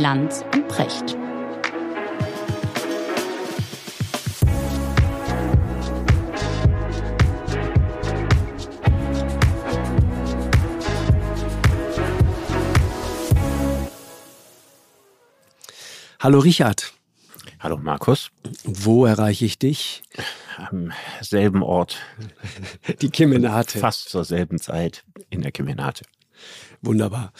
Lanz und Precht. Hallo Richard. Hallo Markus. Wo erreiche ich dich? Am selben Ort. Die Kemenate. Fast zur selben Zeit in der Kemenate. Wunderbar.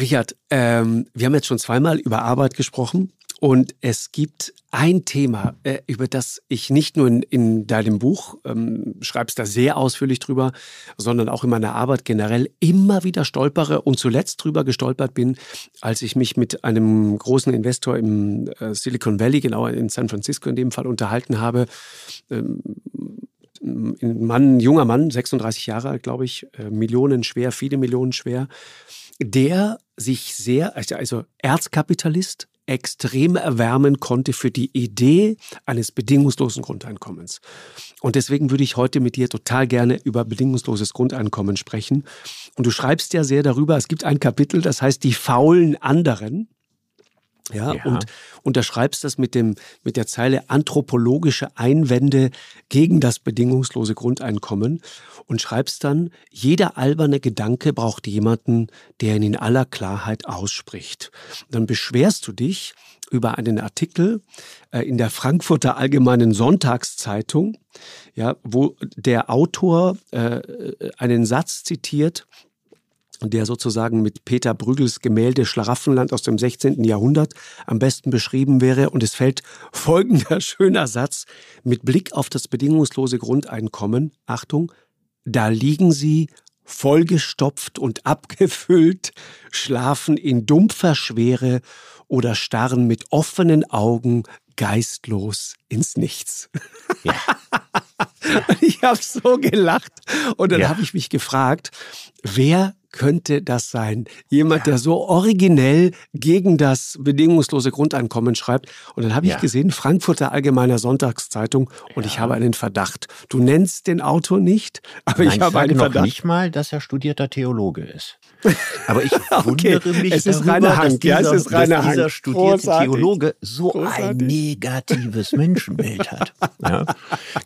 Richard, ähm, wir haben jetzt schon zweimal über Arbeit gesprochen und es gibt ein Thema, äh, über das ich nicht nur in, in deinem Buch, ähm, schreibst da sehr ausführlich drüber, sondern auch in meiner Arbeit generell immer wieder stolpere und zuletzt drüber gestolpert bin, als ich mich mit einem großen Investor im äh, Silicon Valley, genau in San Francisco in dem Fall, unterhalten habe. Ähm, ein Mann, ein junger Mann, 36 Jahre alt, glaube ich, äh, Millionen schwer, viele Millionen schwer, der sich sehr, also Erzkapitalist, extrem erwärmen konnte für die Idee eines bedingungslosen Grundeinkommens. Und deswegen würde ich heute mit dir total gerne über bedingungsloses Grundeinkommen sprechen. Und du schreibst ja sehr darüber, es gibt ein Kapitel, das heißt die faulen anderen. Ja, ja, und unterschreibst das mit, dem, mit der Zeile anthropologische Einwände gegen das bedingungslose Grundeinkommen und schreibst dann, jeder alberne Gedanke braucht jemanden, der ihn in aller Klarheit ausspricht. Dann beschwerst du dich über einen Artikel äh, in der Frankfurter Allgemeinen Sonntagszeitung, ja, wo der Autor äh, einen Satz zitiert, der sozusagen mit Peter Brügels Gemälde Schlaraffenland aus dem 16. Jahrhundert am besten beschrieben wäre. Und es fällt folgender schöner Satz mit Blick auf das bedingungslose Grundeinkommen. Achtung, da liegen sie vollgestopft und abgefüllt, schlafen in dumpfer Schwere oder starren mit offenen Augen geistlos ins Nichts. Ja. ich habe so gelacht und dann ja. habe ich mich gefragt, wer könnte das sein? Jemand, ja. der so originell gegen das bedingungslose Grundeinkommen schreibt. Und dann habe ich ja. gesehen, Frankfurter Allgemeiner Sonntagszeitung, und ja. ich habe einen Verdacht. Du nennst den Autor nicht, aber Nein, ich habe ich einen noch Verdacht. nicht mal, dass er studierter Theologe ist. Aber ich okay. wundere mich es ist darüber, Hank. dass dieser, ja, es ist dass dieser studierte Großartig. Theologe so Großartig. ein negatives Menschenbild hat.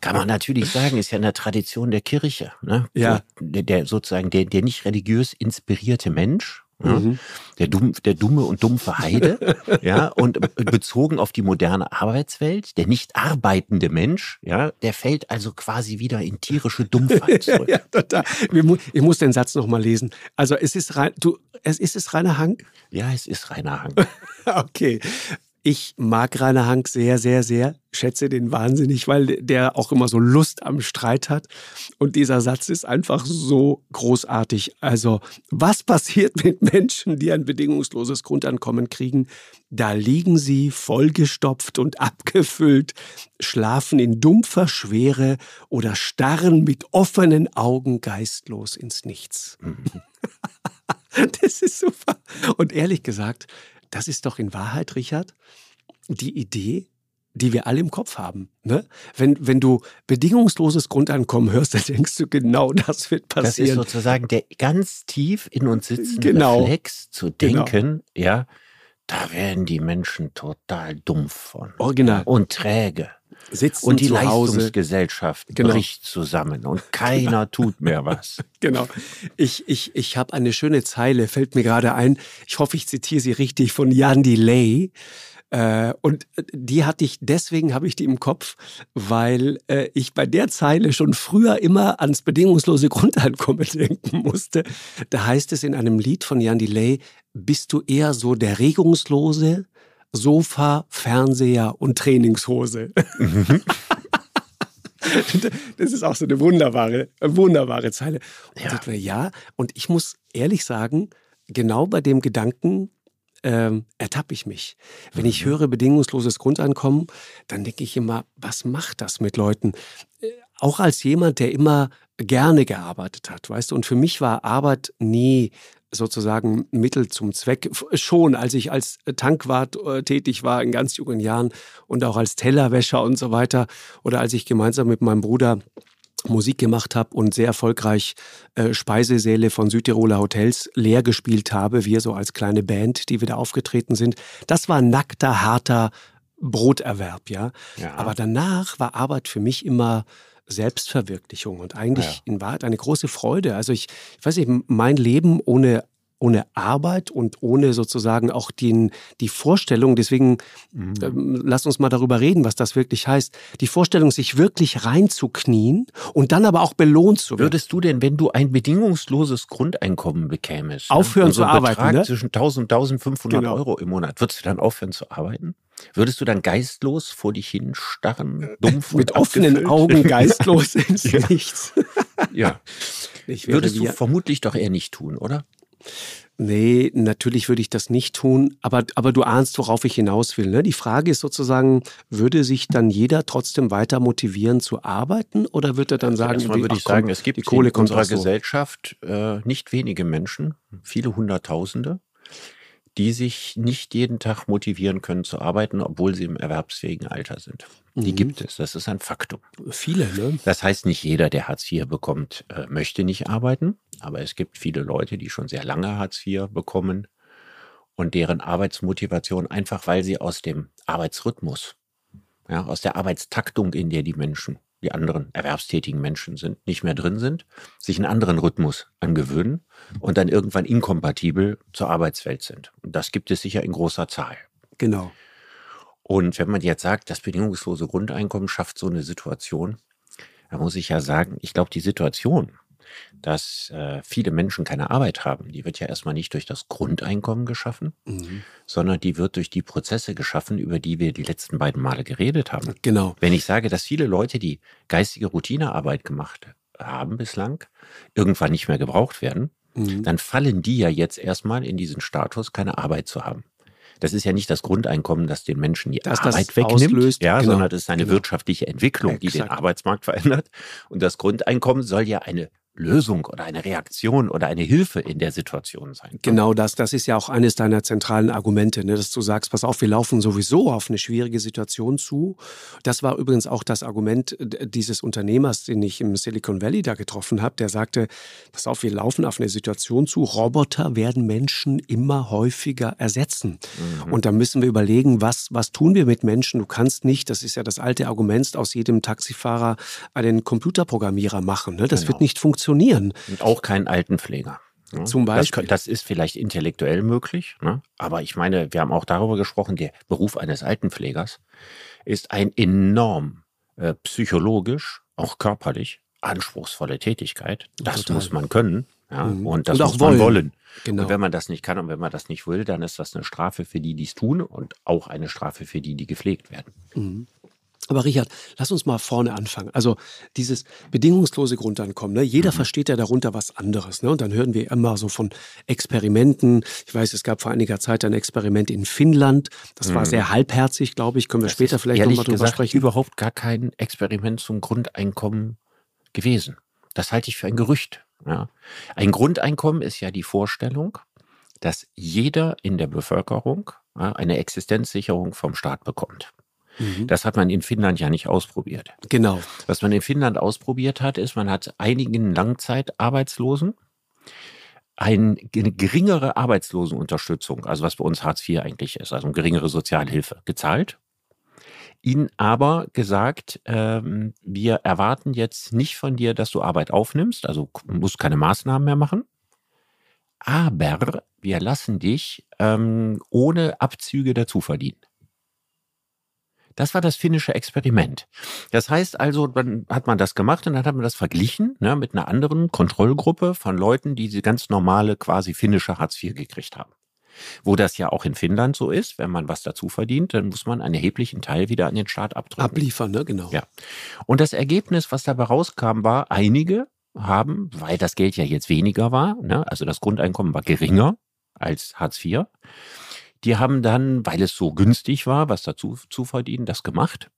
Kann man natürlich sagen, ist ja in der Tradition der Kirche. Ne? Ja. Der, der sozusagen der, der nicht religiös inspirierte Mensch, ja, Mhm. der, dumm, der dumme und dumpfe Heide, ja, und bezogen auf die moderne Arbeitswelt, der nicht arbeitende Mensch, ja, der fällt also quasi wieder in tierische Dumpfheit zurück. ja, total. Ich muss den Satz noch mal lesen. Also es ist rein, du, es ist es Rainer Hank. Ja, es ist Rainer Hank. Okay. Ich mag Rainer Hank sehr, sehr, sehr. Schätze den wahnsinnig, weil der auch immer so Lust am Streit hat. Und dieser Satz ist einfach so großartig. Also, was passiert mit Menschen, die ein bedingungsloses Grundeinkommen kriegen? Da liegen sie vollgestopft und abgefüllt, schlafen in dumpfer Schwere oder starren mit offenen Augen geistlos ins Nichts. Das ist super. Und ehrlich gesagt, das ist doch in Wahrheit, Richard, die Idee, die wir alle im Kopf haben. Ne? Wenn, wenn du bedingungsloses Grundeinkommen hörst, dann denkst du, genau das wird Das ist passieren. sozusagen der ganz tief in uns sitzende Genau. Reflex zu Genau. denken, ja, da werden die Menschen total dumpf von. Original. Und träge. Sitzen Und die zu Hause. Leistungsgesellschaft Genau. bricht zusammen und keiner tut mehr was. Genau. Ich, ich, ich habe eine schöne Zeile, fällt mir gerade ein. Ich hoffe, ich zitiere sie richtig von Jan Delay. Äh, und die hatte ich, deswegen habe ich die im Kopf, weil äh, ich bei der Zeile schon früher immer ans bedingungslose Grundeinkommen denken musste. Da heißt es in einem Lied von Jan Delay, bist du eher so der regungslose Sofa, Fernseher und Trainingshose. Das ist auch so eine wunderbare, wunderbare Zeile. Und Ja. ja. ja, und ich muss ehrlich sagen, genau bei dem Gedanken ähm, ertappe ich mich. Wenn ich höre bedingungsloses Grundeinkommen, dann denke ich immer, was macht das mit Leuten? Äh, Auch als jemand, der immer gerne gearbeitet hat, weißt du, und für mich war Arbeit nie sozusagen Mittel zum Zweck. Schon, als ich als Tankwart äh, tätig war in ganz jungen Jahren und auch als Tellerwäscher und so weiter oder als ich gemeinsam mit meinem Bruder Musik gemacht habe und sehr erfolgreich äh, Speisesäle von Südtiroler Hotels leer gespielt habe, wir so als kleine Band, die wieder aufgetreten sind. Das war nackter, harter Broterwerb, ja. ja. Aber danach war Arbeit für mich immer Selbstverwirklichung und eigentlich ja. in Wahrheit eine große Freude. Also ich, ich weiß nicht, mein Leben ohne ohne Arbeit und ohne sozusagen auch den, die Vorstellung, deswegen mhm. ähm, lass uns mal darüber reden, was das wirklich heißt, die Vorstellung, sich wirklich reinzuknien und dann aber auch belohnt zu werden. Würdest du denn, wenn du ein bedingungsloses Grundeinkommen bekämest, ne, aufhören ne? zu arbeiten? Betrag ne? zwischen 1000 und 1500 genau. Euro im Monat, würdest du dann aufhören zu arbeiten? Würdest du dann geistlos vor dich hinstarren, dumpf Mit offenen Augen geistlos ins ja. Nichts? ja. Würdest du vermutlich doch eher nicht tun, oder? Nee, natürlich würde ich das nicht tun, aber, aber du ahnst, worauf ich hinaus will. Ne? Die Frage ist sozusagen, würde sich dann jeder trotzdem weiter motivieren zu arbeiten oder wird er dann sagen, Erstmal würde ich komm, sagen, es gibt die Kohle in unserer Gesellschaft äh, nicht wenige Menschen, viele Hunderttausende, die sich nicht jeden Tag motivieren können zu arbeiten, obwohl sie im erwerbsfähigen Alter sind. Die mhm. gibt es, das ist ein Faktum. Viele, ne? Das heißt, nicht jeder, der Hartz IV bekommt, äh, möchte nicht arbeiten, aber es gibt viele Leute, die schon sehr lange Hartz IV bekommen und deren Arbeitsmotivation einfach, weil sie aus dem Arbeitsrhythmus, ja, aus der Arbeitstaktung, in der die Menschen die anderen erwerbstätigen Menschen sind, nicht mehr drin sind, sich einen anderen Rhythmus angewöhnen und dann irgendwann inkompatibel zur Arbeitswelt sind. Und das gibt es sicher in großer Zahl. Genau. Und wenn man jetzt sagt, das bedingungslose Grundeinkommen schafft so eine Situation, dann muss ich ja sagen, ich glaube, die Situation, dass äh, viele Menschen keine Arbeit haben, die wird ja erstmal nicht durch das Grundeinkommen geschaffen, mhm. sondern die wird durch die Prozesse geschaffen, über die wir die letzten beiden Male geredet haben. Genau. Wenn ich sage, dass viele Leute, die geistige Routinearbeit gemacht haben bislang, irgendwann nicht mehr gebraucht werden, mhm. dann fallen die ja jetzt erstmal in diesen Status, keine Arbeit zu haben. Das ist ja nicht das Grundeinkommen, das den Menschen die das Arbeit wegnimmt, auslöst, ja, genau, sondern das ist eine genau. wirtschaftliche Entwicklung, die den Arbeitsmarkt verändert. Und das Grundeinkommen soll ja eine Lösung oder eine Reaktion oder eine Hilfe in der Situation sein. Genau das, das ist ja auch eines deiner zentralen Argumente, ne, dass du sagst, pass auf, wir laufen sowieso auf eine schwierige Situation zu. Das war übrigens auch das Argument dieses Unternehmers, den ich im Silicon Valley da getroffen habe, der sagte, pass auf, wir laufen auf eine Situation zu, Roboter werden Menschen immer häufiger ersetzen. Mhm. Und da müssen wir überlegen, was, was tun wir mit Menschen? Du kannst nicht, das ist ja das alte Argument, aus jedem Taxifahrer einen Computerprogrammierer machen. Ne? Das genau. wird nicht funktionieren funktionieren. Und auch keinen Altenpfleger. Ne? Zum Beispiel. Das, das, ist vielleicht intellektuell möglich, ne? aber ich meine, wir haben auch darüber gesprochen, der Beruf eines Altenpflegers ist ein enorm äh, psychologisch, auch körperlich anspruchsvolle Tätigkeit. Das Total. muss man können. Ja, mhm. Und das und muss man wollen. Genau. Und wenn man das nicht kann und wenn man das nicht will, dann ist das eine Strafe für die, die es tun und auch eine Strafe für die, die gepflegt werden. Mhm. Aber Richard, lass uns mal vorne anfangen. Also dieses bedingungslose Grundeinkommen, ne? jeder mhm. versteht ja darunter was anderes. Ne? Und dann hören wir immer so von Experimenten. Ich weiß, es gab vor einiger Zeit ein Experiment in Finnland. Das mhm. war sehr halbherzig, glaube ich. Können wir das später vielleicht nochmal drüber gesagt, sprechen. überhaupt gar kein Experiment zum Grundeinkommen gewesen. Das halte ich für ein Gerücht. Ja. Ein Grundeinkommen ist ja die Vorstellung, dass jeder in der Bevölkerung ja, eine Existenzsicherung vom Staat bekommt. Mhm. Das hat man in Finnland ja nicht ausprobiert. Genau. Was man in Finnland ausprobiert hat, ist, man hat einigen Langzeitarbeitslosen eine geringere Arbeitslosenunterstützung, also was bei uns Hartz IV eigentlich ist, also eine geringere Sozialhilfe, gezahlt. Ihnen aber gesagt, ähm, wir erwarten jetzt nicht von dir, dass du Arbeit aufnimmst, also musst keine Maßnahmen mehr machen. Aber wir lassen dich ähm, ohne Abzüge dazu verdienen. Das war das finnische Experiment. Das heißt also, dann hat man das gemacht und dann hat man das verglichen ne, mit einer anderen Kontrollgruppe von Leuten, die diese ganz normale quasi finnische Hartz IV gekriegt haben. Wo das ja auch in Finnland so ist, wenn man was dazu verdient, dann muss man einen erheblichen Teil wieder an den Staat abdrücken. Abliefern, ne? Genau. Ja. Und das Ergebnis, was dabei rauskam, war, einige haben, weil das Geld ja jetzt weniger war, ne, also das Grundeinkommen war geringer als Hartz IV, die haben dann, weil es so günstig war, was dazu zu verdienen, das gemacht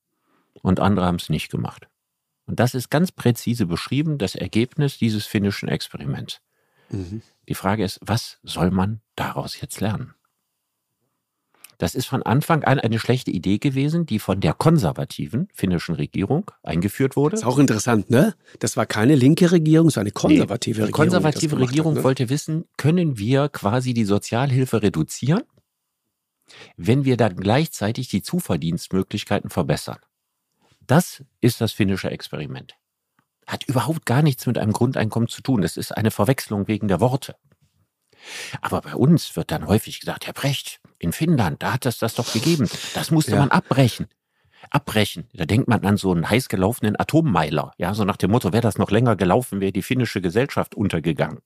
und andere haben es nicht gemacht. Und das ist ganz präzise beschrieben, das Ergebnis dieses finnischen Experiments. Mhm. Die Frage ist, was soll man daraus jetzt lernen? Das ist von Anfang an eine schlechte Idee gewesen, die von der konservativen finnischen Regierung eingeführt wurde. Das ist auch interessant, ne? Das war keine linke Regierung, es war eine konservative nee, die Regierung. Die konservative Regierung hat, ne? wollte wissen, können wir quasi die Sozialhilfe reduzieren, wenn wir dann gleichzeitig die Zuverdienstmöglichkeiten verbessern. Das ist das finnische Experiment. Hat überhaupt gar nichts mit einem Grundeinkommen zu tun. Das ist eine Verwechslung wegen der Worte. Aber bei uns wird dann häufig gesagt, Herr Brecht, in Finnland, da hat es das doch gegeben. Das musste ja. man abbrechen. Abbrechen. Da denkt man an so einen heiß gelaufenen Atommeiler. Ja, so nach dem Motto, wäre das noch länger gelaufen, wäre die finnische Gesellschaft untergegangen.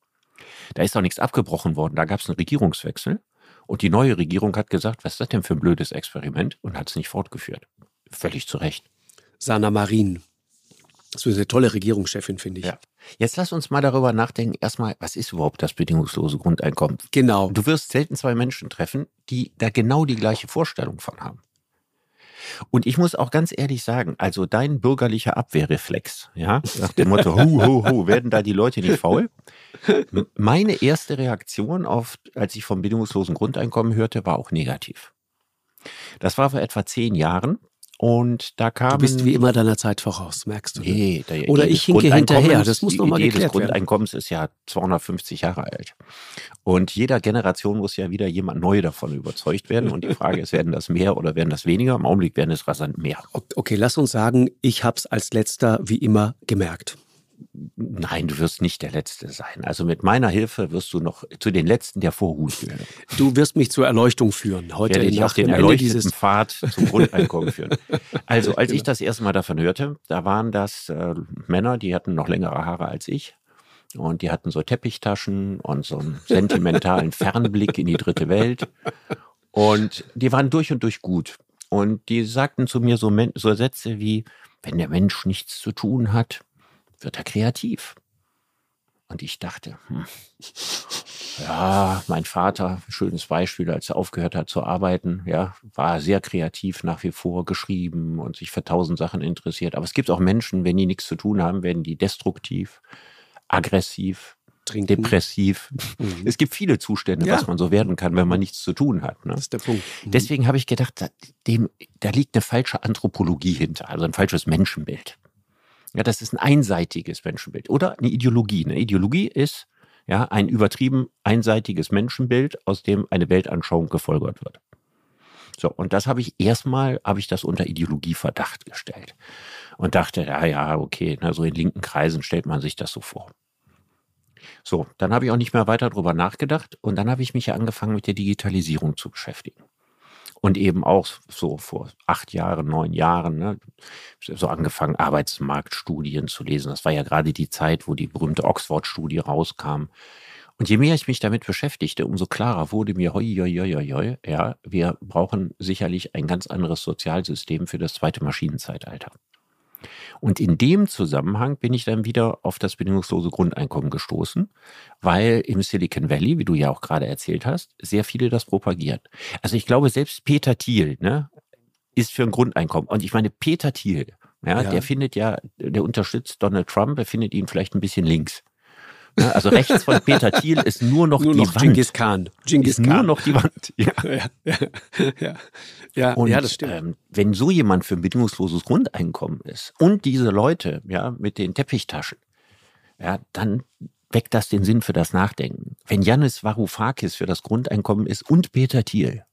Da ist doch nichts abgebrochen worden. Da gab es einen Regierungswechsel. Und die neue Regierung hat gesagt, was ist das denn für ein blödes Experiment? Und hat es nicht fortgeführt. Völlig zu Recht. Sana Marin. Das ist eine tolle Regierungschefin, finde ich. Ja. Jetzt lass uns mal darüber nachdenken, erstmal, was ist überhaupt das bedingungslose Grundeinkommen? Genau. Du wirst selten zwei Menschen treffen, die da genau die gleiche Vorstellung von haben. Und ich muss auch ganz ehrlich sagen, also dein bürgerlicher Abwehrreflex, ja, nach dem Motto, hu, hu, hu, werden da die Leute nicht faul? Meine erste Reaktion auf, als ich vom bedingungslosen Grundeinkommen hörte, war auch negativ. Das war vor etwa zehn Jahren. Und da kam. Du bist wie immer deiner Zeit voraus, merkst du. Nee, der, Oder ich hinke hinterher. Das muss nochmal geklärt werden. Das Grundeinkommens ist ja 250 Jahre alt. Und jeder Generation muss ja wieder jemand neu davon überzeugt werden. Und die Frage ist, werden das mehr oder werden das weniger? Im Augenblick werden es rasant mehr. Okay, lass uns sagen, ich habe es als letzter wie immer gemerkt. Nein, du wirst nicht der Letzte sein. Also mit meiner Hilfe wirst du noch zu den Letzten der Vorhut gehören. Du wirst mich zur Erleuchtung führen. Heute Werde ich auf den erleuchteten Pfad zum Grundeinkommen führen. Also als genau. ich das erste Mal davon hörte, da waren das äh, Männer, die hatten noch längere Haare als ich. Und die hatten so Teppichtaschen und so einen sentimentalen Fernblick in die dritte Welt. Und die waren durch und durch gut. Und die sagten zu mir so, so Sätze wie, wenn der Mensch nichts zu tun hat, wird er kreativ. Und ich dachte, hm, ja, mein Vater, schönes Beispiel, als er aufgehört hat zu arbeiten, ja, war sehr kreativ nach wie vor geschrieben und sich für tausend Sachen interessiert. Aber es gibt auch Menschen, wenn die nichts zu tun haben, werden die destruktiv, aggressiv, Trinken. depressiv. Mhm. Es gibt viele Zustände, ja. was man so werden kann, wenn man nichts zu tun hat. Ne? Das ist der Punkt. Mhm. Deswegen habe ich gedacht, da, dem, da liegt eine falsche Anthropologie hinter, also ein falsches Menschenbild. Ja, das ist ein einseitiges Menschenbild oder eine Ideologie. Eine Ideologie ist ja ein übertrieben einseitiges Menschenbild, aus dem eine Weltanschauung gefolgert wird. So, und das habe ich erstmal, habe ich das unter Ideologieverdacht gestellt und dachte, ja, ja, okay, na, so in linken Kreisen stellt man sich das so vor. So, dann habe ich auch nicht mehr weiter darüber nachgedacht und dann habe ich mich ja angefangen mit der Digitalisierung zu beschäftigen und eben auch so vor acht Jahren, neun Jahren, ne, so angefangen, Arbeitsmarktstudien zu lesen. Das war ja gerade die Zeit, wo die berühmte Oxford-Studie rauskam. Und je mehr ich mich damit beschäftigte, umso klarer wurde mir, hoi, hoi, hoi, hoi, ja, wir brauchen sicherlich ein ganz anderes Sozialsystem für das zweite Maschinenzeitalter. Und in dem Zusammenhang bin ich dann wieder auf das bedingungslose Grundeinkommen gestoßen, weil im Silicon Valley, wie du ja auch gerade erzählt hast, sehr viele das propagieren. Also ich glaube, selbst Peter Thiel ne, ist für ein Grundeinkommen. Und ich meine, Peter Thiel, ja, ja. der findet ja, der unterstützt Donald Trump, er findet ihn vielleicht ein bisschen links. Ja, also rechts von Peter Thiel ist nur noch nur die noch Wand. Genghis Khan. Genghis Khan. nur noch die Wand. Ja, ja, ja, ja. ja, und, ja das stimmt. Ähm, wenn so jemand für ein bedingungsloses Grundeinkommen ist und diese Leute ja mit den Teppichtaschen, ja, dann weckt das den Sinn für das Nachdenken. Wenn Janis Varoufakis für das Grundeinkommen ist und Peter Thiel,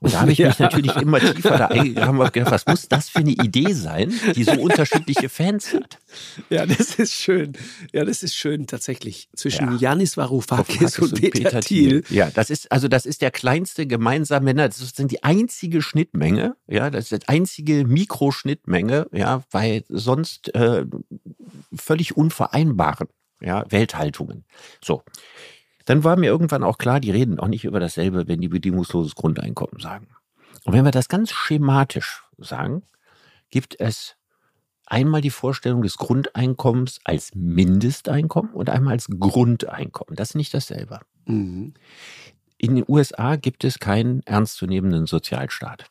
und da habe ich mich natürlich immer tiefer da eingegraben und gedacht, was muss das für eine Idee sein, die so unterschiedliche Fans hat? Ja, das ist schön. Ja, das ist schön tatsächlich. Zwischen ja. Janis Varoufakis und, und, Peter, Peter Thiel. Ja, das ist, also das ist der kleinste gemeinsame Nenner. Das ist die einzige Schnittmenge. Ja, das ist die einzige Mikroschnittmenge. Ja, weil sonst äh, völlig unvereinbaren ja, Welthaltungen. So. Dann war mir irgendwann auch klar, die reden auch nicht über dasselbe, wenn die bedingungsloses Grundeinkommen sagen. Und wenn wir das ganz schematisch sagen, gibt es einmal die Vorstellung des Grundeinkommens als Mindesteinkommen und einmal als Grundeinkommen. Das ist nicht dasselbe. Mhm. In den USA gibt es keinen ernstzunehmenden Sozialstaat.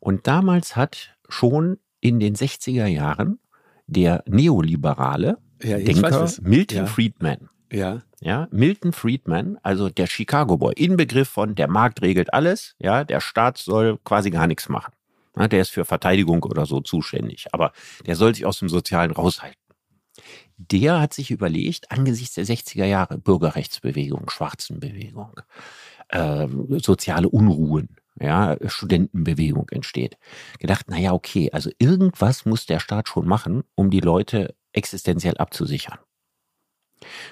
Und damals hat schon in den 60er Jahren der neoliberale ja, Denker Milton ja. Friedman Ja. Ja, Milton Friedman, also der Chicago Boy, Inbegriff von der Markt regelt alles, ja, der Staat soll quasi gar nichts machen. Ja, der ist für Verteidigung oder so zuständig, aber der soll sich aus dem Sozialen raushalten. Der hat sich überlegt, angesichts der 60er Jahre Bürgerrechtsbewegung, Schwarzenbewegung, äh, soziale Unruhen, ja, Studentenbewegung entsteht, gedacht, naja, okay, also irgendwas muss der Staat schon machen, um die Leute existenziell abzusichern.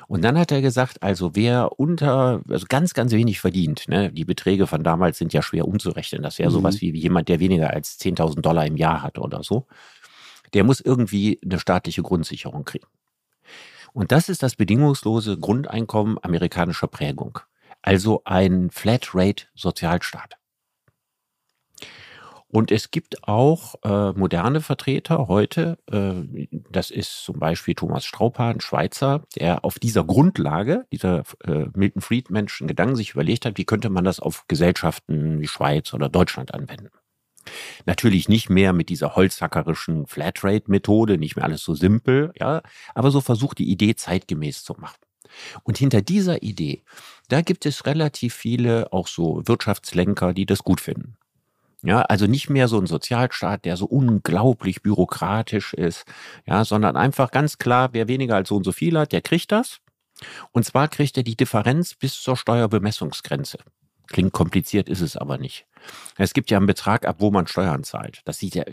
Und dann hat er gesagt, also wer unter, also ganz, ganz wenig verdient, ne, die Beträge von damals sind ja schwer umzurechnen. Das wäre mhm. sowas wie jemand, der weniger als 10.000 Dollar im Jahr hat oder so. Der muss irgendwie eine staatliche Grundsicherung kriegen. Und das ist das bedingungslose Grundeinkommen amerikanischer Prägung. Also ein Flatrate-Sozialstaat. Und es gibt auch äh, moderne Vertreter heute, äh, das ist zum Beispiel Thomas Strauper, ein Schweizer, der auf dieser Grundlage, dieser äh, Milton Friedmanschen Gedanken sich überlegt hat, wie könnte man das auf Gesellschaften wie Schweiz oder Deutschland anwenden. Natürlich nicht mehr mit dieser holzhackerischen Flatrate-Methode, nicht mehr alles so simpel, ja, aber so versucht die Idee zeitgemäß zu machen. Und hinter dieser Idee, da gibt es relativ viele auch so Wirtschaftslenker, die das gut finden. Ja, also nicht mehr so ein Sozialstaat, der so unglaublich bürokratisch ist, ja, sondern einfach ganz klar, wer weniger als so und so viel hat, der kriegt das. Und zwar kriegt er die Differenz bis zur Steuerbemessungsgrenze. Klingt kompliziert, ist es aber nicht. Es gibt ja einen Betrag, ab wo man Steuern zahlt. Das, sieht ja,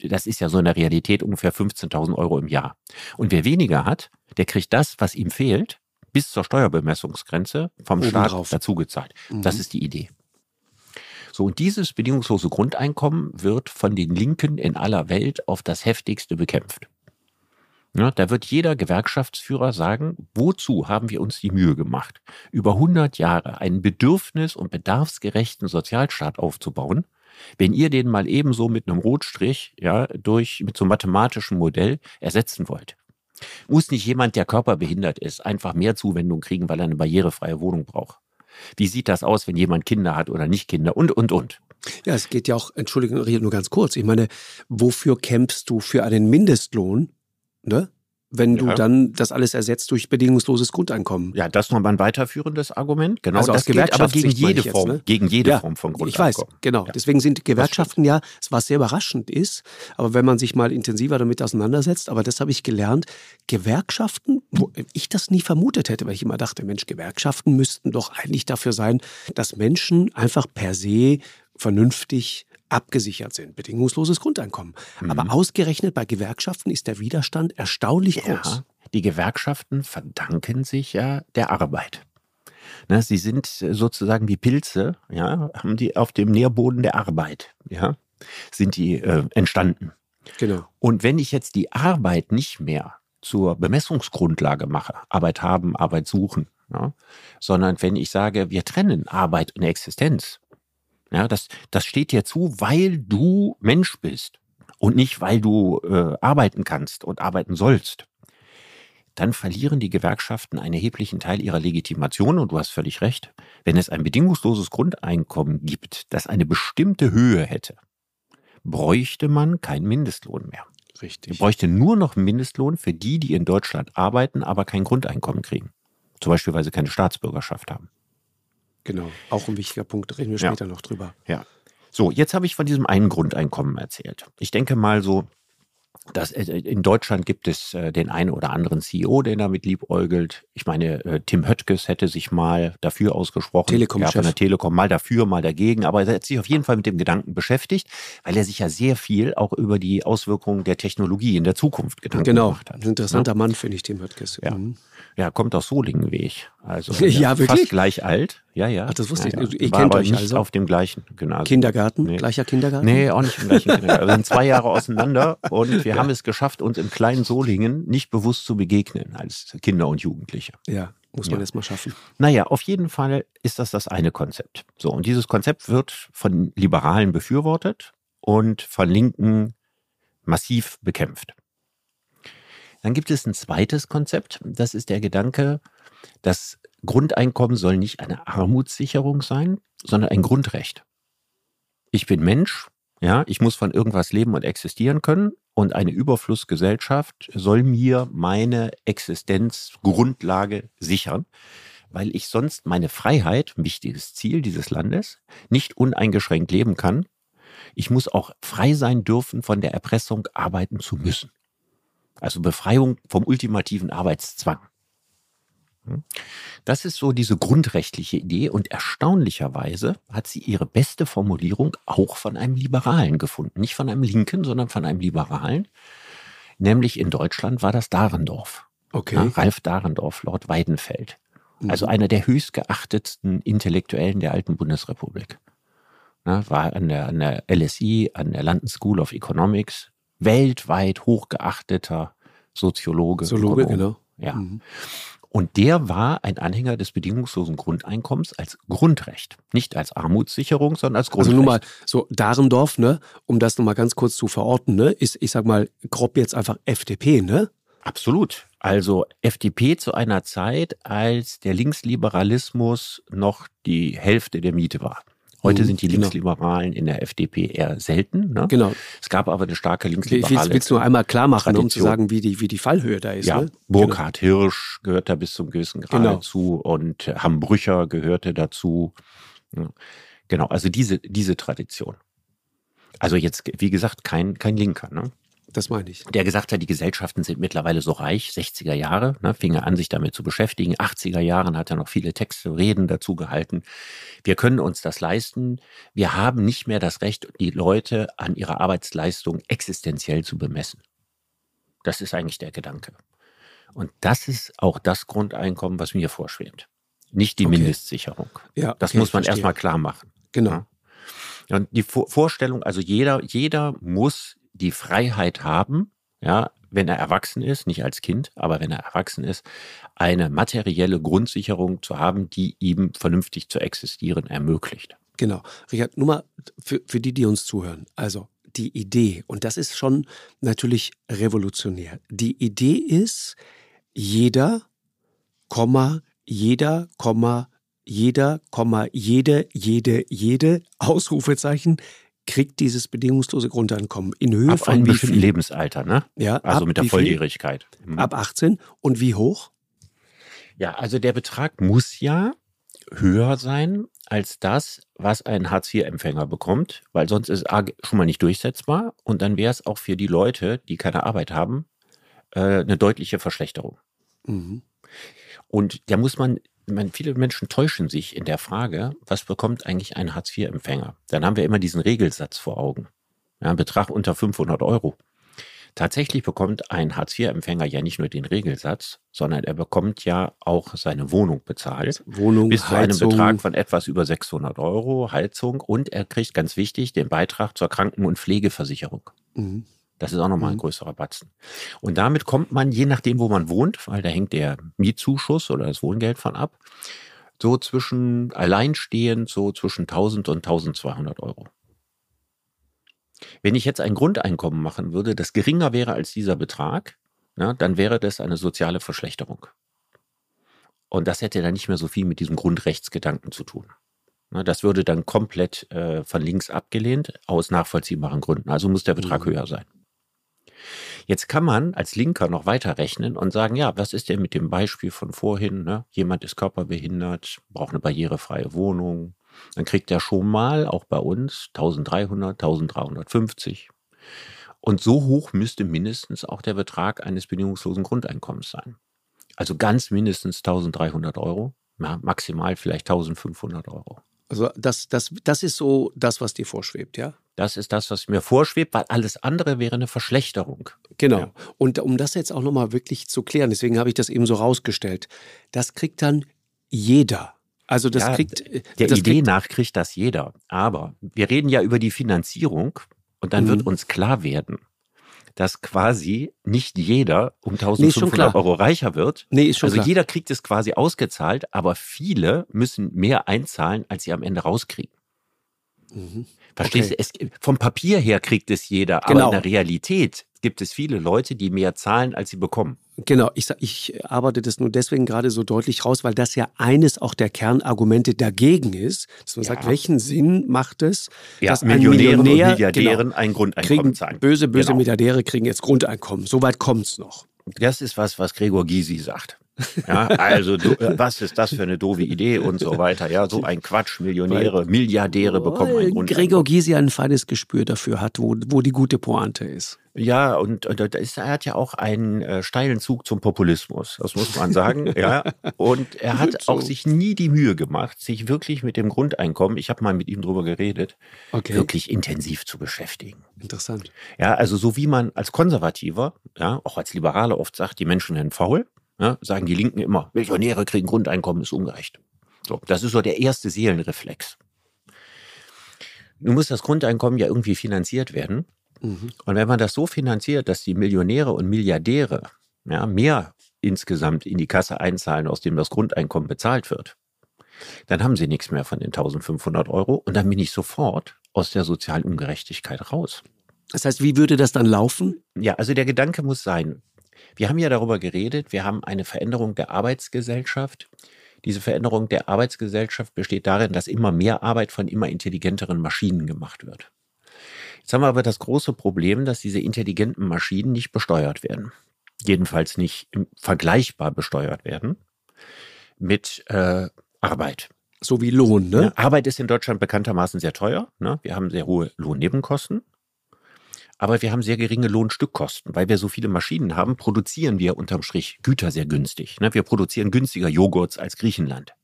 das ist ja so in der Realität ungefähr 15.000 Euro im Jahr. Und wer weniger hat, der kriegt das, was ihm fehlt, bis zur Steuerbemessungsgrenze vom Oben Staat dazugezahlt. Mhm. Das ist die Idee. So, und dieses bedingungslose Grundeinkommen wird von den Linken in aller Welt auf das heftigste bekämpft. Ja, da wird jeder Gewerkschaftsführer sagen, wozu haben wir uns die Mühe gemacht, über 100 Jahre einen bedürfnis- und bedarfsgerechten Sozialstaat aufzubauen, wenn ihr den mal ebenso mit einem Rotstrich, ja, durch, mit so einem mathematischen Modell ersetzen wollt. Muss nicht jemand, der körperbehindert ist, einfach mehr Zuwendung kriegen, weil er eine barrierefreie Wohnung braucht. Wie sieht das aus, wenn jemand Kinder hat oder nicht Kinder und, und, und. Ja, es geht ja auch, Entschuldigung, nur ganz kurz. Ich meine, wofür kämpfst du für einen Mindestlohn? Ne? Wenn du ja. dann das alles ersetzt durch bedingungsloses Grundeinkommen. Ja, das ist nochmal ein weiterführendes Argument. Genau, also das gilt aber gegen jede Form, jetzt, ne? gegen jede ja, Form von Grundeinkommen. Ich weiß, genau. Ja. Deswegen sind Gewerkschaften ja, was sehr überraschend ist, aber wenn man sich mal intensiver damit auseinandersetzt, aber das habe ich gelernt, Gewerkschaften, wo ich das nie vermutet hätte, weil ich immer dachte, Mensch, Gewerkschaften müssten doch eigentlich dafür sein, dass Menschen einfach per se vernünftig abgesichert sind. Bedingungsloses Grundeinkommen. Mhm. Aber ausgerechnet bei Gewerkschaften ist der Widerstand erstaunlich groß. Ja, die Gewerkschaften verdanken sich ja der Arbeit. Ne, sie sind sozusagen wie Pilze, ja, haben die auf dem Nährboden der Arbeit, ja, sind die äh, entstanden. Genau. Und wenn ich jetzt die Arbeit nicht mehr zur Bemessungsgrundlage mache, Arbeit haben, Arbeit suchen, ja, sondern wenn ich sage, wir trennen Arbeit und Existenz, ja, das, das steht dir zu, weil du Mensch bist und nicht, weil du äh, arbeiten kannst und arbeiten sollst. Dann verlieren die Gewerkschaften einen erheblichen Teil ihrer Legitimation und du hast völlig recht. Wenn es ein bedingungsloses Grundeinkommen gibt, das eine bestimmte Höhe hätte, bräuchte man keinen Mindestlohn mehr. Richtig. Man bräuchte nur noch einen Mindestlohn für die, die in Deutschland arbeiten, aber kein Grundeinkommen kriegen. Zum Beispiel, weil sie keine Staatsbürgerschaft haben. Genau, auch ein wichtiger Punkt, reden wir später ja. noch drüber. Ja. So, jetzt habe ich von diesem einen Grundeinkommen erzählt. Ich denke mal so, dass äh, in Deutschland gibt es äh, den einen oder anderen CEO, der damit liebäugelt. Ich meine, äh, Tim Höttges hätte sich mal dafür ausgesprochen. Telekom ja, von der Telekom, mal dafür, mal dagegen. Aber er hat sich auf jeden Fall mit dem Gedanken beschäftigt, weil er sich ja sehr viel auch über die Auswirkungen der Technologie in der Zukunft Gedanken genau. gemacht hat. Genau, ein interessanter ja? Mann, finde ich, Tim Höttges. Ja. Mhm. Ja, kommt aus Solingen, wie ich. Also ja, fast gleich alt. Ja, ja. Ach, das wusste ja, ich. Ja. Ich kenne euch nicht also. auf dem gleichen Gymnasium. Kindergarten? Nee. Gleicher Kindergarten? Nee, auch nicht im gleichen Kindergarten. Wir sind zwei Jahre auseinander und wir haben es geschafft, uns im kleinen Solingen nicht bewusst zu begegnen als Kinder und Jugendliche. Ja, muss man ja. erst mal schaffen. Naja, auf jeden Fall ist das das eine Konzept. So, und dieses Konzept wird von Liberalen befürwortet und von Linken massiv bekämpft. Dann gibt es ein zweites Konzept, das ist der Gedanke, das Grundeinkommen soll nicht eine Armutssicherung sein, sondern ein Grundrecht. Ich bin Mensch Ja, ich muss von irgendwas leben und existieren können. Und eine Überflussgesellschaft soll mir meine Existenzgrundlage sichern, weil ich sonst meine Freiheit, wichtiges Ziel dieses Landes, nicht uneingeschränkt leben kann. Ich muss auch frei sein dürfen, von der Erpressung arbeiten zu müssen. Also Befreiung vom ultimativen Arbeitszwang. Hm? Das ist so diese grundrechtliche Idee und erstaunlicherweise hat sie ihre beste Formulierung auch von einem Liberalen gefunden. Nicht von einem Linken, sondern von einem Liberalen. Nämlich in Deutschland war das Dahrendorf. Okay. Ja, Ralf Dahrendorf, Lord Weidenfeld. Also Mhm. einer der höchstgeachtetsten Intellektuellen der alten Bundesrepublik. Ja, war an der, an der LSI, an der London School of Economics, weltweit hochgeachteter Soziologe. Ökonom. genau. Ja. Mhm. Und der war ein Anhänger des bedingungslosen Grundeinkommens als Grundrecht. Nicht als Armutssicherung, sondern als Also Grundrecht. nur mal so Dahrendorf, ne, um das nochmal ganz kurz zu verorten, ne, ist, ich sag mal, grob jetzt einfach FDP, ne? Absolut. Also FDP zu einer Zeit, als der Linksliberalismus noch die Hälfte der Miete war. Heute Mhm, sind die genau. Linksliberalen in der FDP eher selten. Ne? Genau. Es gab aber eine starke Ich linksliberale. willst du nur einmal klar machen, um zu Tradition. sagen, wie die, wie die Fallhöhe da ist, ja, ne? Burkhard Hirsch gehört da bis zum gewissen Grad Genau. zu und Hambrücher gehörte dazu. Ja. Genau, also diese, diese Tradition. Also jetzt, wie gesagt, kein, kein Linker. Ne? Das meine ich. der gesagt hat, die Gesellschaften sind mittlerweile so reich, 60er Jahre, ne, fing er an, sich damit zu beschäftigen. 80er Jahren hat er noch viele Texte, Reden dazu gehalten. Wir können uns das leisten. Wir haben nicht mehr das Recht, die Leute an ihrer Arbeitsleistung existenziell zu bemessen. Das ist eigentlich der Gedanke. Und das ist auch das Grundeinkommen, was mir vorschwebt. Nicht die Okay. Mindestsicherung. Ja, Das okay, muss man erstmal klar machen. Genau. Ja. Und die Vor Vorstellung, also jeder, jeder muss die Freiheit haben, ja, wenn er erwachsen ist, nicht als Kind, aber wenn er erwachsen ist, eine materielle Grundsicherung zu haben, die ihm vernünftig zu existieren ermöglicht. Genau. Richard, nur mal für, für die, die uns zuhören. Also die Idee, und das ist schon natürlich revolutionär. Die Idee ist, jeder, Komma, jeder, Komma, jeder, Komma, jede, jede, jede, Ausrufezeichen, kriegt dieses bedingungslose Grundeinkommen in Höhe Ab von einem wie bestimmten viel? Lebensalter, ne? Ja, Also mit der? Volljährigkeit. Mhm. Ab 18. Und wie hoch? Ja, also der Betrag muss ja höher sein als das, was ein Hartz-IV-Empfänger bekommt, weil sonst ist es A, schon mal nicht durchsetzbar und dann wäre es auch für die Leute, die keine Arbeit haben, äh, eine deutliche Verschlechterung. Mhm. Und da muss man, man, viele Menschen täuschen sich in der Frage, was bekommt eigentlich ein Hartz-IV-Empfänger? Dann haben wir immer diesen Regelsatz vor Augen. Ja, ein Betrag unter 500 Euro. Tatsächlich bekommt ein Hartz-IV-Empfänger ja nicht nur den Regelsatz, sondern er bekommt ja auch seine Wohnung bezahlt. Wohnung, Bis zu einem Heizung. Betrag von etwas über 600 Euro, Heizung und er kriegt ganz wichtig den Beitrag zur Kranken- und Pflegeversicherung. Mhm. Das ist auch nochmal ein Mhm. größerer Batzen. Und damit kommt man, je nachdem, wo man wohnt, weil da hängt der Mietzuschuss oder das Wohngeld von ab, so zwischen alleinstehend so zwischen 1000 und 1200 Euro. Wenn ich jetzt ein Grundeinkommen machen würde, das geringer wäre als dieser Betrag, na, dann wäre das eine soziale Verschlechterung. Und das hätte dann nicht mehr so viel mit diesem Grundrechtsgedanken zu tun. Na, das würde dann komplett äh, von links abgelehnt, aus nachvollziehbaren Gründen. Also muss der Betrag Mhm. höher sein. Jetzt kann man als Linker noch weiter rechnen und sagen, ja, was ist denn mit dem Beispiel von vorhin? Ne? Jemand ist körperbehindert, braucht eine barrierefreie Wohnung. Dann kriegt er schon mal, auch bei uns, 1300, 1350. Und so hoch müsste mindestens auch der Betrag eines bedingungslosen Grundeinkommens sein. Also ganz mindestens 1300 Euro, maximal vielleicht 1500 Euro. Also das, das, das ist so das, was dir vorschwebt, ja? Das ist das, was mir vorschwebt, weil alles andere wäre eine Verschlechterung. Genau. Ja. Und um das jetzt auch nochmal wirklich zu klären, deswegen habe ich das eben so rausgestellt, das kriegt dann jeder. Also das Ja, kriegt Der das Idee kriegt, nach kriegt das jeder. Aber wir reden ja über die Finanzierung und dann Mhm. wird uns klar werden, dass quasi nicht jeder um Nee, ist schon 1500 klar. Euro reicher wird. Nee, ist schon Also klar. jeder kriegt es quasi ausgezahlt, aber viele müssen mehr einzahlen, als sie am Ende rauskriegen. Mhm. Verstehst Okay. du? Es, vom Papier her kriegt es jeder, Genau. aber in der Realität gibt es viele Leute, die mehr zahlen, als sie bekommen. Genau, ich, ich arbeite das nur deswegen gerade so deutlich raus, weil das ja eines auch der Kernargumente dagegen ist, dass man ja. sagt, welchen Sinn macht es, ja, dass Millionäre ein Millionär, und Milliardären genau, ein Grundeinkommen kriegen, zahlen. Böse, böse genau. Milliardäre kriegen jetzt Grundeinkommen. Soweit kommt es noch. Das ist was, was Gregor Gysi sagt. Ja, also du, was ist das für eine doofe Idee und so weiter. Ja, so ein Quatsch. Millionäre, Milliardäre bekommen ein Grundeinkommen. Gregor Gysi ein feines Gespür dafür hat, wo, wo die gute Pointe ist. Ja, und, und ist, er hat ja auch einen äh, steilen Zug zum Populismus, das muss man sagen. ja. Und er hat so. auch sich nie die Mühe gemacht, sich wirklich mit dem Grundeinkommen, ich habe mal mit ihm drüber geredet, okay. wirklich intensiv zu beschäftigen. Interessant. Ja, also so wie man als Konservativer, ja, auch als Liberaler oft sagt, die Menschen werden faul, ja, sagen die Linken immer, Millionäre kriegen Grundeinkommen, ist ungerecht. So, das ist so der erste Seelenreflex. Nun muss das Grundeinkommen ja irgendwie finanziert werden. Mhm. Und wenn man das so finanziert, dass die Millionäre und Milliardäre ja, mehr insgesamt in die Kasse einzahlen, aus dem das Grundeinkommen bezahlt wird, dann haben sie nichts mehr von den 1500 Euro und dann bin ich sofort aus der sozialen Ungerechtigkeit raus. Das heißt, wie würde das dann laufen? Ja, also der Gedanke muss sein, wir haben ja darüber geredet, wir haben eine Veränderung der Arbeitsgesellschaft. Diese Veränderung der Arbeitsgesellschaft besteht darin, dass immer mehr Arbeit von immer intelligenteren Maschinen gemacht wird. Jetzt haben wir aber das große Problem, dass diese intelligenten Maschinen nicht besteuert werden. Jedenfalls nicht vergleichbar besteuert werden mit äh, Arbeit. So wie Lohn, ne? Ja, Arbeit ist in Deutschland bekanntermaßen sehr teuer. Ne? Wir haben sehr hohe Lohnnebenkosten. Aber wir haben sehr geringe Lohnstückkosten. Weil wir so viele Maschinen haben, produzieren wir unterm Strich Güter sehr günstig. Ne? Wir produzieren günstiger Joghurts als Griechenland.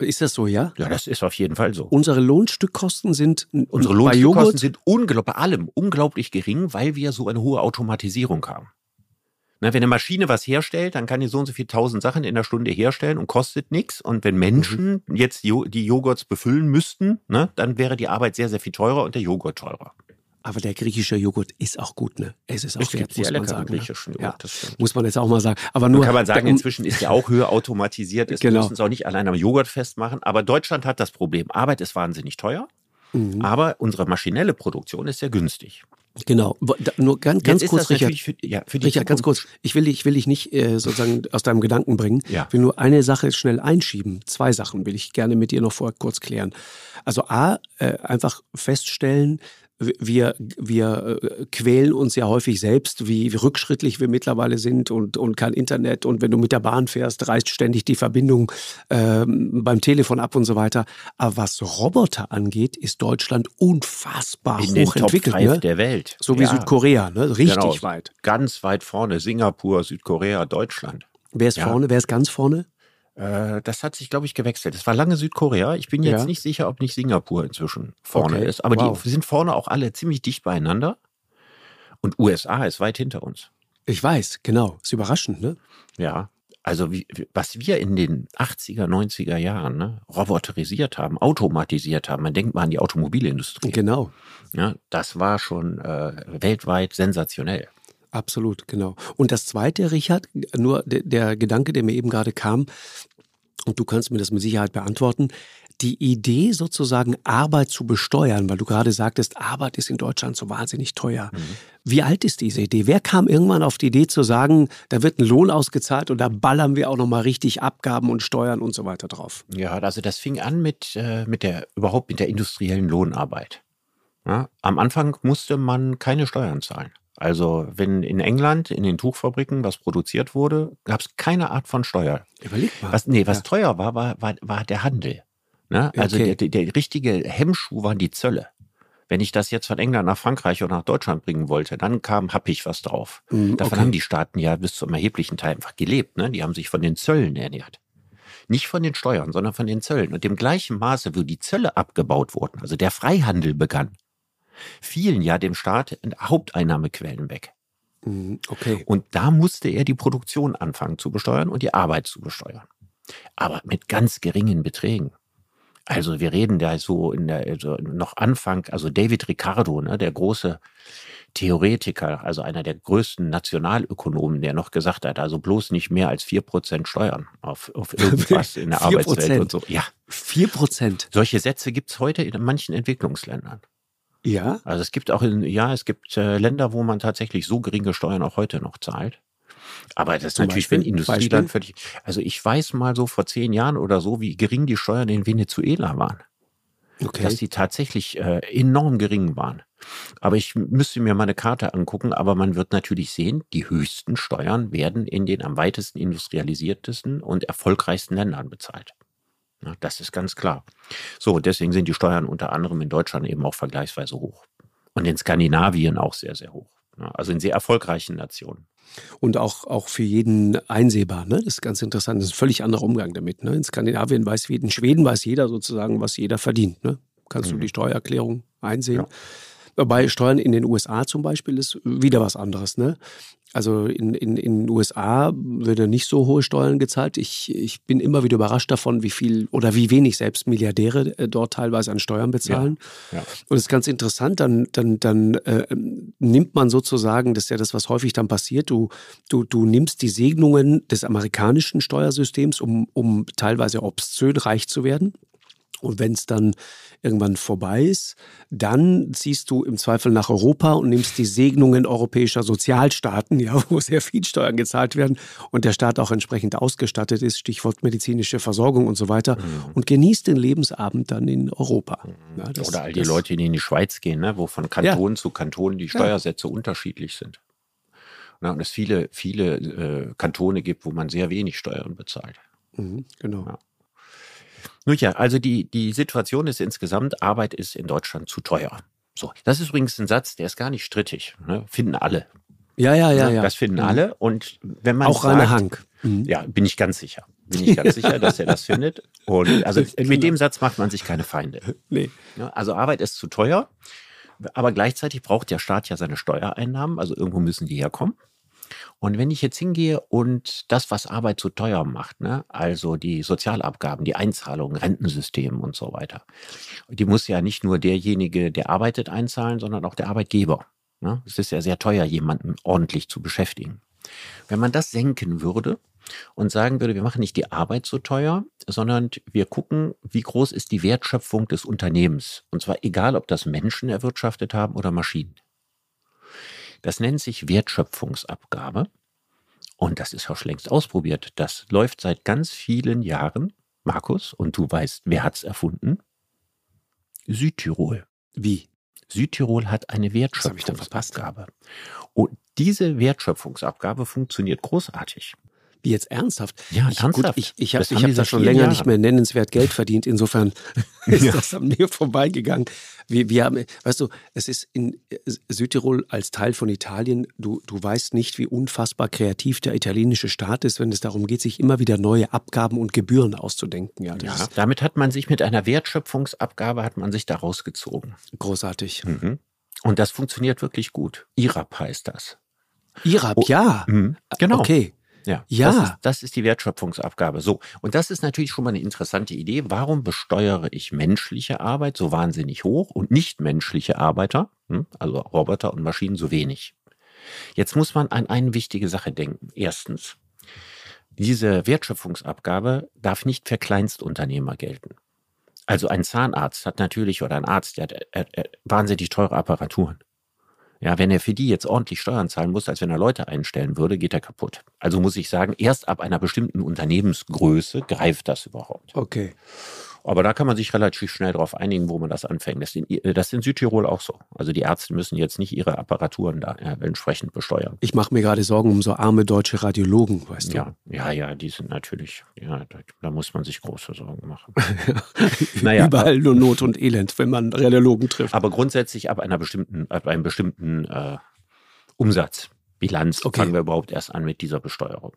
Ist das so, ja? Ja, das ist auf jeden Fall so. Unsere Lohnstückkosten sind unsere Lohnstückkosten sind unglaublich, bei allem unglaublich gering, weil wir so eine hohe Automatisierung haben. Na, wenn eine Maschine was herstellt, dann kann die so und so viele tausend Sachen in der Stunde herstellen und kostet nichts. Und wenn Menschen mhm. jetzt die Joghurts befüllen müssten, ne, dann wäre die Arbeit sehr, sehr viel teurer und der Joghurt teurer. Aber der griechische Joghurt ist auch gut, ne? Es ist auch es wert, muss man sagen. Ne? Joghurt, ja. Muss man jetzt auch mal sagen. Aber nur. kann man sagen, inzwischen ist ja auch höher automatisiert. Ist. Genau. Wir müssen es auch nicht allein am Joghurt festmachen. Aber Deutschland hat das Problem. Arbeit ist wahnsinnig teuer. Mhm. Aber unsere maschinelle Produktion ist sehr günstig. Genau. Nur ganz, ganz kurz, Richard. Für, ja, für Richard, ganz kurz. Ich will dich, will dich nicht äh, sozusagen aus deinem Gedanken bringen. Ja. Ich will nur eine Sache schnell einschieben. Zwei Sachen will ich gerne mit dir noch vorher kurz klären. Also A, äh, einfach feststellen, wir, wir äh, quälen uns ja häufig selbst, wie, wie rückschrittlich wir mittlerweile sind und, und kein Internet. Und wenn du mit der Bahn fährst, reißt ständig die Verbindung ähm, beim Telefon ab und so weiter. Aber was Roboter angeht, ist Deutschland unfassbar In hochentwickelt. Den Top ne? der Welt. So wie ja. Südkorea, ne? richtig genau. weit. Ganz weit vorne. Singapur, Südkorea, Deutschland. Wer ist ja. vorne? Wer ist ganz vorne? Äh, das hat sich, glaube ich, gewechselt. Es war lange Südkorea. Ich bin jetzt ja. nicht sicher, ob nicht Singapur inzwischen vorne okay. ist. Aber wow. die sind vorne auch alle ziemlich dicht beieinander. Und USA ist weit hinter uns. Ich weiß, genau. Ist überraschend, ne? Ja. Also wie, was wir in den 80er, 90er Jahren ne, roboterisiert haben, automatisiert haben, man denkt mal an die Automobilindustrie. Genau. Ja, das war schon äh, weltweit sensationell. Absolut, genau. Und das Zweite, Richard, nur der, der Gedanke, der mir eben gerade kam, und du kannst mir das mit Sicherheit beantworten, die Idee sozusagen Arbeit zu besteuern, weil du gerade sagtest, Arbeit ist in Deutschland so wahnsinnig teuer. Mhm. Wie alt ist diese Idee? Wer kam irgendwann auf die Idee zu sagen, da wird ein Lohn ausgezahlt und da ballern wir auch nochmal richtig Abgaben und Steuern und so weiter drauf? Ja, also das fing an mit, äh, mit der, überhaupt mit der industriellen Lohnarbeit. Ja, am Anfang musste man keine Steuern zahlen. Also wenn in England in den Tuchfabriken was produziert wurde, gab es keine Art von Steuer. Überleg mal. Was, nee, was ja. teuer war, war, war, war der Handel. Ne? Also okay. der, der, richtige Hemmschuh waren die Zölle. Wenn ich das jetzt von England nach Frankreich oder nach Deutschland bringen wollte, dann kam happig was drauf. Mm, Davon okay. haben die Staaten ja bis zum erheblichen Teil einfach gelebt. Ne? Die haben sich von den Zöllen ernährt. Nicht von den Steuern, sondern von den Zöllen. Und im gleichen Maße, wo die Zölle abgebaut wurden, also der Freihandel begann, fielen ja dem Staat Haupteinnahmequellen weg. Mhm, okay. Und da musste er die Produktion anfangen zu besteuern und die Arbeit zu besteuern. Aber mit ganz geringen Beträgen. Also wir reden da so in der also noch Anfang, also David Ricardo, ne, der große Theoretiker, also einer der größten Nationalökonomen, der noch gesagt hat, also bloß nicht mehr als vier Prozent Steuern auf, auf irgendwas in der Arbeitswelt und so. Ja. Vier Prozent. Solche Sätze gibt es heute in manchen Entwicklungsländern. Ja. Also es gibt auch in, ja, es gibt äh, Länder, wo man tatsächlich so geringe Steuern auch heute noch zahlt. Aber das ist natürlich, Beispiel? wenn Industrieland völlig. Also ich weiß mal so vor zehn Jahren oder so, wie gering die Steuern in Venezuela waren. Okay. Dass die tatsächlich äh, enorm gering waren. Aber ich müsste mir mal eine Karte angucken, aber man wird natürlich sehen, die höchsten Steuern werden in den am weitesten industrialisiertesten und erfolgreichsten Ländern bezahlt. Ja, das ist ganz klar. So, deswegen sind die Steuern unter anderem in Deutschland eben auch vergleichsweise hoch. Und in Skandinavien auch sehr, sehr hoch. Ja, also in sehr erfolgreichen Nationen. Und auch, auch für jeden einsehbar. Ne? Das ist ganz interessant. Das ist ein völlig anderer Umgang damit. Ne? In Skandinavien weiß jeder, in Schweden weiß jeder sozusagen, was jeder verdient. Ne? Kannst du Mhm. die Steuererklärung einsehen. Ja. Wobei Steuern in den USA zum Beispiel ist wieder was anderes. Ne? Also in, in, in den USA werden nicht so hohe Steuern gezahlt. Ich, ich bin immer wieder überrascht davon, wie viel oder wie wenig selbst Milliardäre äh, dort teilweise an Steuern bezahlen. Ja. Und es ist ganz interessant, dann, dann, dann äh, nimmt man sozusagen, das ist ja das, was häufig dann passiert, du, du, du nimmst die Segnungen des amerikanischen Steuersystems, um, um teilweise obszön reich zu werden. Und wenn es dann irgendwann vorbei ist, dann ziehst du im Zweifel nach Europa und nimmst die Segnungen europäischer Sozialstaaten, ja, wo sehr viel Steuern gezahlt werden und der Staat auch entsprechend ausgestattet ist, Stichwort medizinische Versorgung und so weiter, Mhm. und genießt den Lebensabend dann in Europa. Ja, das- Oder all die das- Leute, die in die Schweiz gehen, ne, wo von Kanton zu Kanton die Steuersätze unterschiedlich sind. Na, und es viele, viele äh, Kantone gibt, wo man sehr wenig Steuern bezahlt. Mhm, genau. Ja. Nun ja, also die, die Situation ist insgesamt, Arbeit ist in Deutschland zu teuer. So, das ist übrigens ein Satz, der ist gar nicht strittig. Ne? Finden alle. Ja, ja, ja, Ne? ja. Das finden Mhm. alle. Und wenn man Auch Rainer Hank. Mhm. Ja, bin ich ganz sicher. Bin ich ganz sicher, dass er das findet. Und also mit dem Satz macht man sich keine Feinde. Nee. Ja, also Arbeit ist zu teuer, aber gleichzeitig braucht der Staat ja seine Steuereinnahmen, also irgendwo müssen die herkommen. Und wenn ich jetzt hingehe und das, was Arbeit zu teuer macht, ne, also die Sozialabgaben, die Einzahlungen, Rentensystem und so weiter, die muss ja nicht nur derjenige, der arbeitet, einzahlen, sondern auch der Arbeitgeber. Ne? Es ist ja sehr teuer, jemanden ordentlich zu beschäftigen. Wenn man das senken würde und sagen würde, wir machen nicht die Arbeit so teuer, sondern wir gucken, wie groß ist die Wertschöpfung des Unternehmens. Und zwar egal, ob das Menschen erwirtschaftet haben oder Maschinen. Das nennt sich Wertschöpfungsabgabe. Und das ist auch schon längst ausprobiert. Das läuft seit ganz vielen Jahren. Markus, und du weißt, wer hat's erfunden? Südtirol. Wie? Südtirol hat eine? Wertschöpfungsabgabe. Und diese Wertschöpfungsabgabe funktioniert großartig. Jetzt ernsthaft? Ja, ich, ernsthaft. Gut, ich ich habe Das haben ich hab die da schon länger Jahren. nicht mehr nennenswert Geld verdient. Insofern ist Ja. das an mir vorbeigegangen. Wir, wir haben, weißt du, es ist in Südtirol als Teil von Italien, du, du weißt nicht, wie unfassbar kreativ der italienische Staat ist, wenn es darum geht, sich immer wieder neue Abgaben und Gebühren auszudenken. Ja, Ja, damit hat man sich mit einer Wertschöpfungsabgabe hat man sich da rausgezogen. großartig. Mhm. Und das funktioniert wirklich gut. IRAP heißt das. IRAP, Oh, ja. Mhm. Genau. Okay. Ja, Ja. Das ist, das ist die Wertschöpfungsabgabe. So. Und das ist natürlich schon mal eine interessante Idee. Warum besteuere ich menschliche Arbeit so wahnsinnig hoch und nicht menschliche Arbeiter, hm, also Roboter und Maschinen, so wenig? Jetzt muss man an eine wichtige Sache denken. Erstens, diese Wertschöpfungsabgabe darf nicht für Kleinstunternehmer gelten. Also ein Zahnarzt hat natürlich oder ein Arzt, der hat äh, äh, wahnsinnig teure Apparaturen. Ja, wenn er für die jetzt ordentlich Steuern zahlen muss, als wenn er Leute einstellen würde, geht er kaputt. Also muss ich sagen, erst ab einer bestimmten Unternehmensgröße greift das überhaupt. Okay. Aber da kann man sich relativ schnell darauf einigen, wo man das anfängt. Das ist in, das ist in Südtirol auch so. Also die Ärzte müssen jetzt nicht ihre Apparaturen da äh, entsprechend besteuern. Ich mache mir gerade Sorgen um so arme deutsche Radiologen, weißt du. Ja, ja, ja, die sind natürlich, ja, da, da muss man sich große Sorgen machen. Naja, Überall nur Not und Elend, wenn man Radiologen trifft. Aber grundsätzlich ab einer bestimmten, ab einem bestimmten äh, Umsatz, Bilanz, Okay. fangen wir überhaupt erst an mit dieser Besteuerung.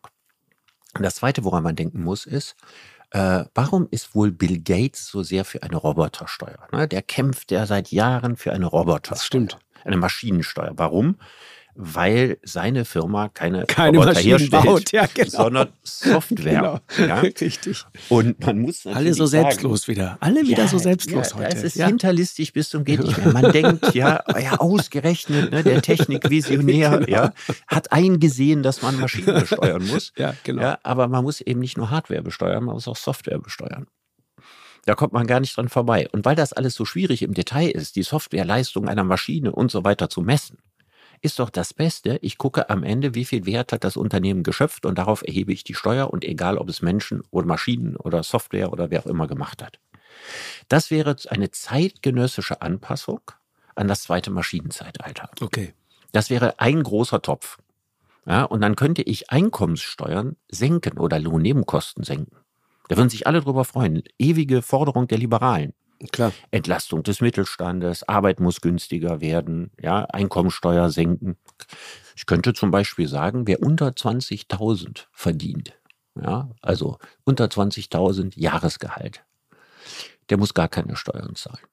Und das Zweite, woran man denken muss, ist, äh, warum ist wohl Bill Gates so sehr für eine Robotersteuer? Ne? Der kämpft ja seit Jahren für eine Robotersteuer. Das stimmt. Eine Maschinensteuer. Warum? Weil seine Firma keine, Keine Roboter Maschinen herstellt, baut, ja, genau. sondern Software. Genau. Ja? Richtig. Und man muss natürlich Alle so sagen, selbstlos wieder. Alle wieder so selbstlos ja, heute. Es ist ja. hinterlistig bis zum geht nicht mehr. Man denkt, ja, ja, ausgerechnet, ne, der Technikvisionär, Genau. ja, hat eingesehen, dass man Maschinen besteuern muss. ja, genau. Ja, aber man muss eben nicht nur Hardware besteuern, man muss auch Software besteuern. Da kommt man gar nicht dran vorbei. Und weil das alles so schwierig im Detail ist, die Softwareleistung einer Maschine und so weiter zu messen, ist doch das Beste, ich gucke am Ende, wie viel Wert hat das Unternehmen geschöpft und darauf erhebe ich die Steuer und egal, ob es Menschen oder Maschinen oder Software oder wer auch immer gemacht hat. Das wäre eine zeitgenössische Anpassung an das zweite Maschinenzeitalter. Okay. Das wäre ein großer Topf. Ja, und dann könnte ich Einkommenssteuern senken oder Lohnnebenkosten senken. Da würden sich alle drüber freuen. Ewige Forderung der Liberalen. Klar. Entlastung des Mittelstandes, Arbeit muss günstiger werden, ja, Einkommensteuer senken. Ich könnte zum Beispiel sagen, wer unter 20.000 verdient, ja, also unter 20.000 Jahresgehalt, der muss gar keine Steuern zahlen.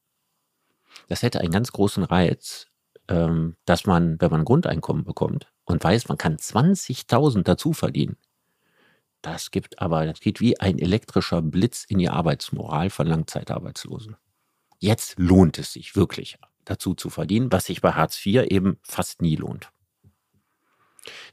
Das hätte einen ganz großen Reiz, ähm, dass man, wenn man Grundeinkommen bekommt und weiß, man kann 20.000 dazu verdienen, das gibt aber, das geht wie ein elektrischer Blitz in die Arbeitsmoral von Langzeitarbeitslosen. Jetzt lohnt es sich wirklich dazu zu verdienen, was sich bei Hartz IV eben fast nie lohnt.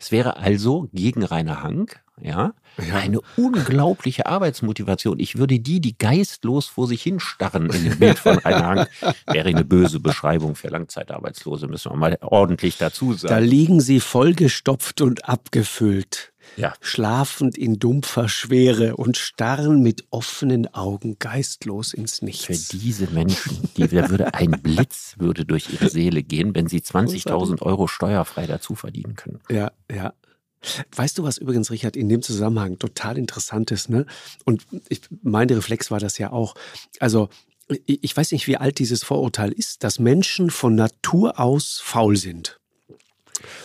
Es wäre also gegen Rainer Hank, ja, ja, eine unglaubliche Arbeitsmotivation. Ich würde die, die geistlos vor sich hinstarren in dem Bild von Rainer Hank, wäre eine böse Beschreibung für Langzeitarbeitslose, müssen wir mal ordentlich dazu sagen. Da liegen sie vollgestopft und abgefüllt ja. schlafend in dumpfer Schwere und starren mit offenen Augen geistlos ins Nichts. Für diese Menschen, die, da würde ein Blitz würde durch ihre Seele gehen, wenn sie 20.000 Euro steuerfrei dazu verdienen können. Ja, ja. Weißt du, was übrigens, Richard, in dem Zusammenhang total interessant ist, ne? Und ich, mein Reflex war das ja auch. Also, ich weiß nicht, wie alt dieses Vorurteil ist, dass Menschen von Natur aus faul sind.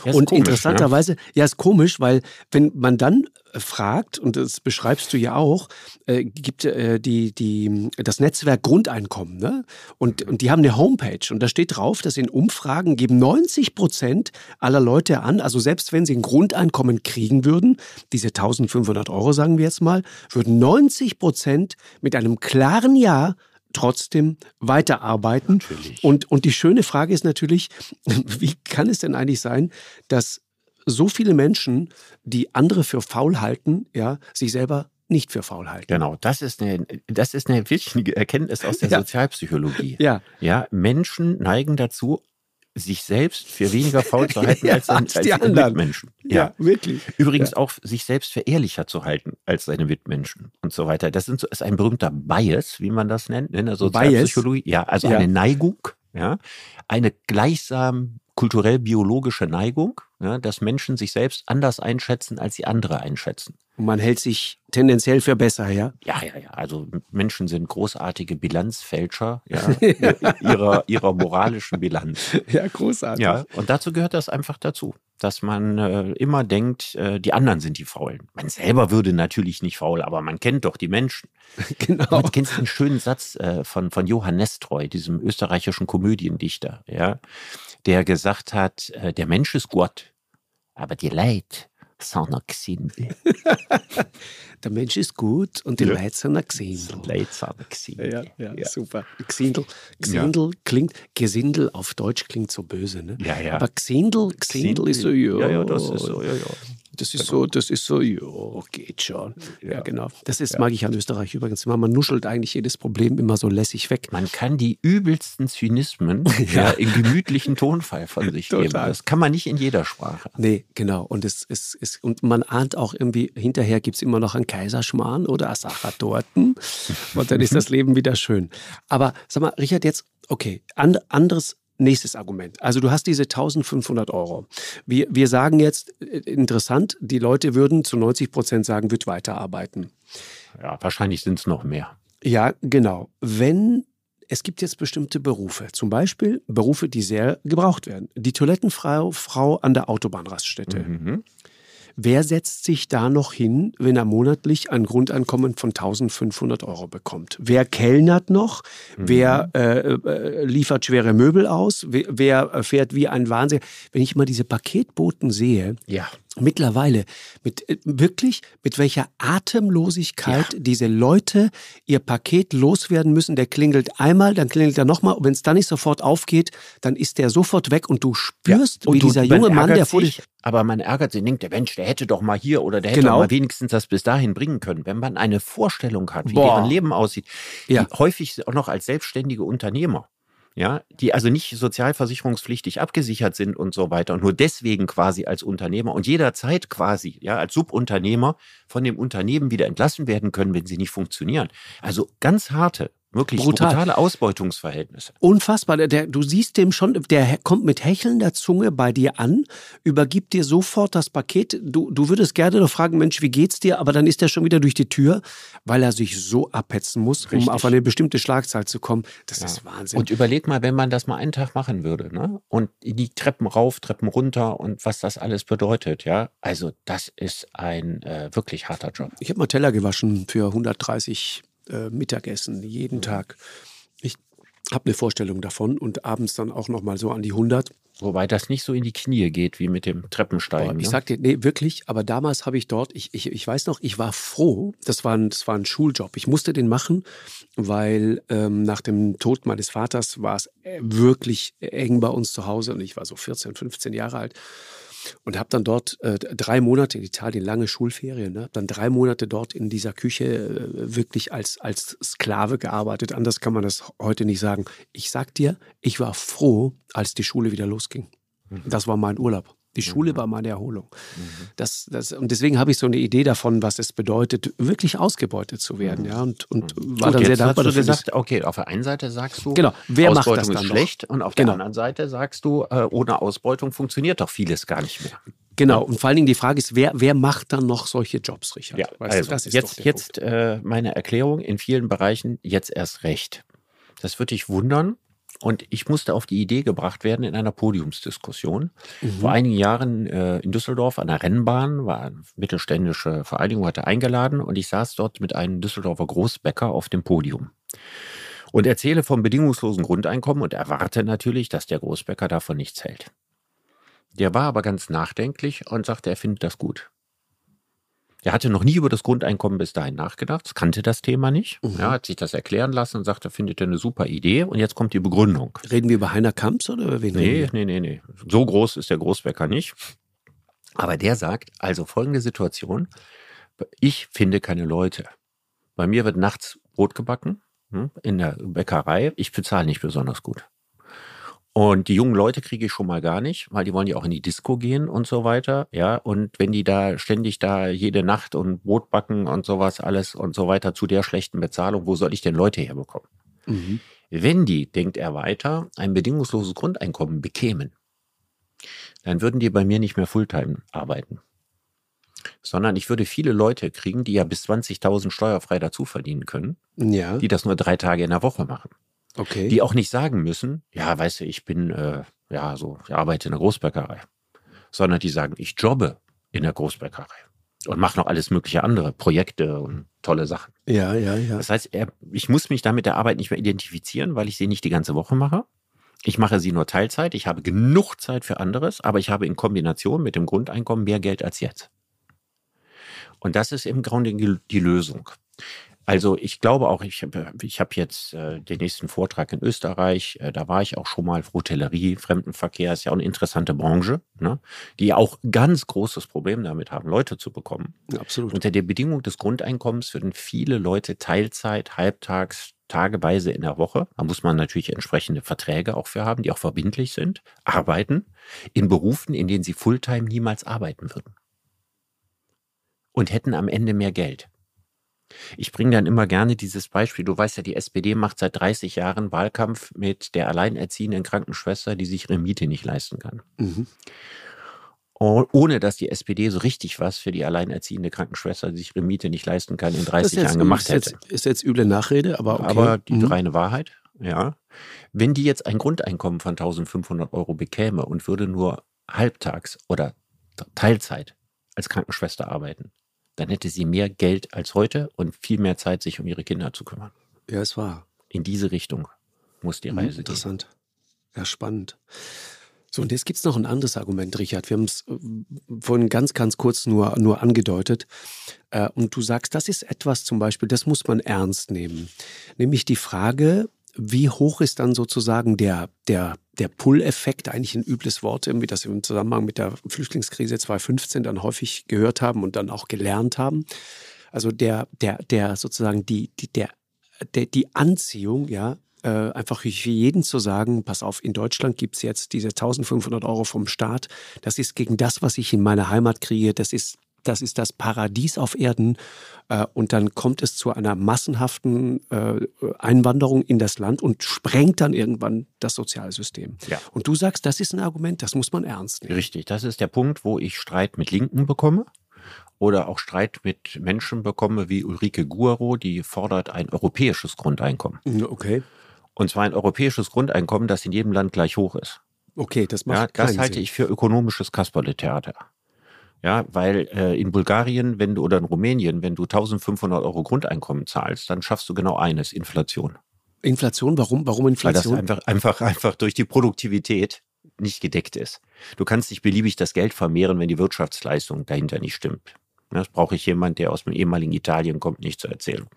Ja, und komisch, interessanterweise, ja. ja, ist komisch, weil wenn man dann äh, fragt, und das beschreibst du ja auch, äh, gibt äh, die, die, das Netzwerk Grundeinkommen, ne? Und, und die haben eine Homepage und da steht drauf, dass in Umfragen geben 90 Prozent aller Leute an, also selbst wenn sie ein Grundeinkommen kriegen würden, diese 1500 Euro sagen wir jetzt mal, würden 90 Prozent mit einem klaren Ja trotzdem weiterarbeiten. Natürlich. Und, und die schöne Frage ist natürlich, wie kann es denn eigentlich sein, dass so viele Menschen, die andere für faul halten, ja, sich selber nicht für faul halten. Genau, das ist eine, das ist eine wichtige Erkenntnis aus der ja. Sozialpsychologie. Ja. ja, Menschen neigen dazu, sich selbst für weniger faul zu halten ja, als, sein, als, die anderen Mitmenschen. Ja, ja wirklich. Übrigens ja. auch sich selbst für ehrlicher zu halten als seine Mitmenschen und so weiter. Das sind ist ein berühmter Bias, wie man das nennt, in der Sozialpsychologie. Ja, also eine Neigung, ja, eine gleichsam kulturell-biologische Neigung, dass Menschen sich selbst anders einschätzen, als sie andere einschätzen. Und man hält sich tendenziell für besser, ja? Ja, ja, ja. Also Menschen sind großartige Bilanzfälscher ja, ihrer, ihrer moralischen Bilanz. Ja, großartig. Ja, und dazu gehört das einfach dazu, dass man äh, immer denkt, äh, die anderen sind die Faulen. Man selber würde natürlich nicht faul, aber man kennt doch die Menschen. Genau. Du kennst einen schönen Satz äh, von, von Johann Nestroy, diesem österreichischen Komödiendichter, ja, der gesagt hat, äh, der Mensch ist Gott, aber die Leid sind noch Gesindel. der Mensch ist gut und die ja. Leute sind ein Gesindel. Leute sind ein Gesindel. Ja, ja, ja, super. Gesindel, Gesindel ja. klingt, Gesindel auf Deutsch klingt so böse, ne? Ja, ja. Aber Gesindel, Gesindel ist so, ja. Ja, ja, das ist so, ja, ja. Das ist so, das ist so, ja, geht schon. Ja, ja genau. Das ist, ja. mag ich an Österreich übrigens immer. Man nuschelt eigentlich jedes Problem immer so lässig weg. Man kann die übelsten Zynismen ja. in gemütlichen Tonfall von sich Total. geben. Das kann man nicht in jeder Sprache. Nee, genau. Und es ist, es, und man ahnt auch irgendwie, hinterher gibt es immer noch einen Kaiserschmarrn oder eine Sachertorten. und dann ist das Leben wieder schön. Aber sag mal, Richard, jetzt, okay, and, anderes Nächstes Argument. Also du hast diese 1500 Euro. Wir, wir sagen jetzt, äh, interessant, die Leute würden zu 90 Prozent sagen, wird weiterarbeiten. Ja, wahrscheinlich sind es noch mehr. Ja, genau. Wenn es gibt jetzt bestimmte Berufe, zum Beispiel Berufe, die sehr gebraucht werden. Die Toilettenfrau Frau an der Autobahnraststätte. Mhm. Wer setzt sich da noch hin, wenn er monatlich ein Grundeinkommen von 1500 Euro bekommt? Wer kellnert noch? Mhm. Wer äh, äh, liefert schwere Möbel aus? Wer, wer, fährt wie ein Wahnsinn? Wenn ich mal diese Paketboten sehe, ja. Mittlerweile mit äh, wirklich mit welcher Atemlosigkeit ja. diese Leute ihr Paket loswerden müssen. Der klingelt einmal, dann klingelt er nochmal. Und wenn es dann nicht sofort aufgeht, dann ist der sofort weg und du spürst, ja. und wie du, dieser junge Mann, der vor dich. Aber man ärgert sich, denkt, der Mensch, der hätte doch mal hier oder der hätte genau. mal wenigstens das bis dahin bringen können. Wenn man eine Vorstellung hat, wie Boah. deren Leben aussieht, ja. häufig auch noch als selbstständige Unternehmer ja, die also nicht sozialversicherungspflichtig abgesichert sind und so weiter und nur deswegen quasi als Unternehmer und jederzeit quasi, ja, als Subunternehmer von dem Unternehmen wieder entlassen werden können, wenn sie nicht funktionieren. Also ganz harte Wirklich Brutal. brutale Ausbeutungsverhältnisse. Unfassbar. Der, du siehst dem schon, der kommt mit hechelnder Zunge bei dir an, übergibt dir sofort das Paket. Du, du würdest gerne noch fragen, Mensch, wie geht's dir? Aber dann ist er schon wieder durch die Tür, weil er sich so abhetzen muss, Richtig. um auf eine bestimmte Schlagzahl zu kommen. Das ja. ist Wahnsinn. Und überleg mal, wenn man das mal einen Tag machen würde, ne? Und die Treppen rauf, Treppen runter und was das alles bedeutet, ja? Also, das ist ein äh, wirklich harter Job. Ich habe mal Teller gewaschen für 130 äh, Mittagessen, jeden mhm. Tag. Ich habe eine Vorstellung davon und abends dann auch noch mal so an die 100. Wobei das nicht so in die Knie geht wie mit dem Treppensteigen. ich ne? sag dir, nee, wirklich, aber damals habe ich dort, ich, ich, ich weiß noch, ich war froh, das war, ein, das war ein Schuljob. Ich musste den machen, weil ähm, nach dem Tod meines Vaters war es äh, wirklich eng bei uns zu Hause und ich war so 14, 15 Jahre alt und habe dann dort äh, drei Monate in Italien, lange Schulferien, ne? dann drei Monate dort in dieser Küche äh, wirklich als, als Sklave gearbeitet. Anders kann man das heute nicht sagen. Ich sag dir, ich war froh, als die Schule wieder losging. Mhm. Das war mein Urlaub. Die Schule mhm. war meine Erholung. Mhm. Das, das, und deswegen habe ich so eine Idee davon, was es bedeutet, wirklich ausgebeutet zu werden. Ja, und, und war Gut, dann sehr dankbar. Hast du gesagt, okay, auf der einen Seite sagst du, genau, wer Ausbeutung macht das dann ist schlecht, noch? und auf genau. der anderen Seite sagst du, äh, ohne Ausbeutung funktioniert doch vieles gar nicht mehr. Genau, und vor allen Dingen die Frage ist, wer, wer macht dann noch solche Jobs, Richard? Ja, weißt also, du, jetzt, jetzt äh, meine Erklärung in vielen Bereichen, jetzt erst recht. Das würde dich wundern, und ich musste auf die Idee gebracht werden in einer Podiumsdiskussion. Mhm. Vor einigen Jahren äh, in Düsseldorf an der Rennbahn war eine mittelständische Vereinigung, hatte eingeladen und ich saß dort mit einem Düsseldorfer Großbäcker auf dem Podium. Und erzähle vom bedingungslosen Grundeinkommen und erwarte natürlich, dass der Großbäcker davon nichts hält. Der war aber ganz nachdenklich und sagte, er findet das gut. Er hatte noch nie über das Grundeinkommen bis dahin nachgedacht, kannte das Thema nicht. Mhm. Ja, hat sich das erklären lassen und sagte, findet er eine super Idee. Und jetzt kommt die Begründung. Reden wir über Heiner Kamps oder über wen? Nee, nee, nee, nee. So groß ist der Großbäcker nicht. Aber der sagt, also folgende Situation. Ich finde keine Leute. Bei mir wird nachts Brot gebacken hm, in der Bäckerei. Ich bezahle nicht besonders gut. Und die jungen Leute kriege ich schon mal gar nicht, weil die wollen ja auch in die Disco gehen und so weiter. Ja, und wenn die da ständig da jede Nacht und Brot backen und sowas alles und so weiter zu der schlechten Bezahlung, wo soll ich denn Leute herbekommen? Mhm. Wenn die, denkt er weiter, ein bedingungsloses Grundeinkommen bekämen, dann würden die bei mir nicht mehr Fulltime arbeiten. Sondern ich würde viele Leute kriegen, die ja bis 20.000 steuerfrei dazu verdienen können, ja. die das nur drei Tage in der Woche machen. Okay. Die auch nicht sagen müssen, ja, weißt du, ich bin, äh, ja, so, ich arbeite in der Großbäckerei. Sondern die sagen, ich jobbe in der Großbäckerei und mache noch alles mögliche andere, Projekte und tolle Sachen. Ja, ja, ja. Das heißt, ich muss mich da mit der Arbeit nicht mehr identifizieren, weil ich sie nicht die ganze Woche mache. Ich mache sie nur Teilzeit. Ich habe genug Zeit für anderes, aber ich habe in Kombination mit dem Grundeinkommen mehr Geld als jetzt. Und das ist im Grunde die Lösung. Also ich glaube auch, ich habe ich hab jetzt äh, den nächsten Vortrag in Österreich, äh, da war ich auch schon mal, Hotellerie, Fremdenverkehr ist ja auch eine interessante Branche, ne? die auch ganz großes Problem damit haben, Leute zu bekommen. Absolut. Unter der Bedingung des Grundeinkommens würden viele Leute Teilzeit, halbtags, tageweise in der Woche, da muss man natürlich entsprechende Verträge auch für haben, die auch verbindlich sind, arbeiten in Berufen, in denen sie Fulltime niemals arbeiten würden. Und hätten am Ende mehr Geld. Ich bringe dann immer gerne dieses Beispiel. Du weißt ja, die SPD macht seit 30 Jahren Wahlkampf mit der alleinerziehenden Krankenschwester, die sich ihre Miete nicht leisten kann. Mhm. Ohne dass die SPD so richtig was für die alleinerziehende Krankenschwester, die sich ihre Miete nicht leisten kann, in 30 Jahren gemacht hätte. Ist, ist jetzt üble Nachrede, aber okay. Aber die mhm. reine Wahrheit, ja. Wenn die jetzt ein Grundeinkommen von 1500 Euro bekäme und würde nur halbtags oder Teilzeit als Krankenschwester arbeiten, dann hätte sie mehr Geld als heute und viel mehr Zeit, sich um ihre Kinder zu kümmern. Ja, es war. In diese Richtung muss die hm, Reise Interessant. gehen. Interessant. Ja, spannend. So, und jetzt gibt es noch ein anderes Argument, Richard. Wir haben es äh, vorhin ganz, ganz kurz nur, nur angedeutet. Äh, und du sagst, das ist etwas zum Beispiel, das muss man ernst nehmen. Nämlich die Frage, wie hoch ist dann sozusagen der, der, der Pull-Effekt, eigentlich ein übles Wort, wie das im Zusammenhang mit der Flüchtlingskrise 2015 dann häufig gehört haben und dann auch gelernt haben. Also der, der, der sozusagen die, die, der, der, die Anziehung, ja, äh, einfach für jeden zu sagen, pass auf, in Deutschland gibt es jetzt diese 1500 Euro vom Staat. Das ist gegen das, was ich in meiner Heimat kriege. Das ist das ist das Paradies auf Erden. Äh, und dann kommt es zu einer massenhaften äh, Einwanderung in das Land und sprengt dann irgendwann das Sozialsystem. Ja. Und du sagst, das ist ein Argument, das muss man ernst nehmen. Richtig, das ist der Punkt, wo ich Streit mit Linken bekomme oder auch Streit mit Menschen bekomme wie Ulrike Guaro, die fordert ein europäisches Grundeinkommen. Okay. Und zwar ein europäisches Grundeinkommen, das in jedem Land gleich hoch ist. Okay, das macht ja, Das halte Sinn. ich für ökonomisches Kasperle-Theater. Ja, weil äh, in Bulgarien, wenn du oder in Rumänien, wenn du 1500 Euro Grundeinkommen zahlst, dann schaffst du genau eines, Inflation. Inflation, warum? Warum Inflation? Weil das einfach, einfach, einfach durch die Produktivität nicht gedeckt ist. Du kannst nicht beliebig das Geld vermehren, wenn die Wirtschaftsleistung dahinter nicht stimmt. Das brauche ich jemand, der aus dem ehemaligen Italien kommt, nicht zu erzählen.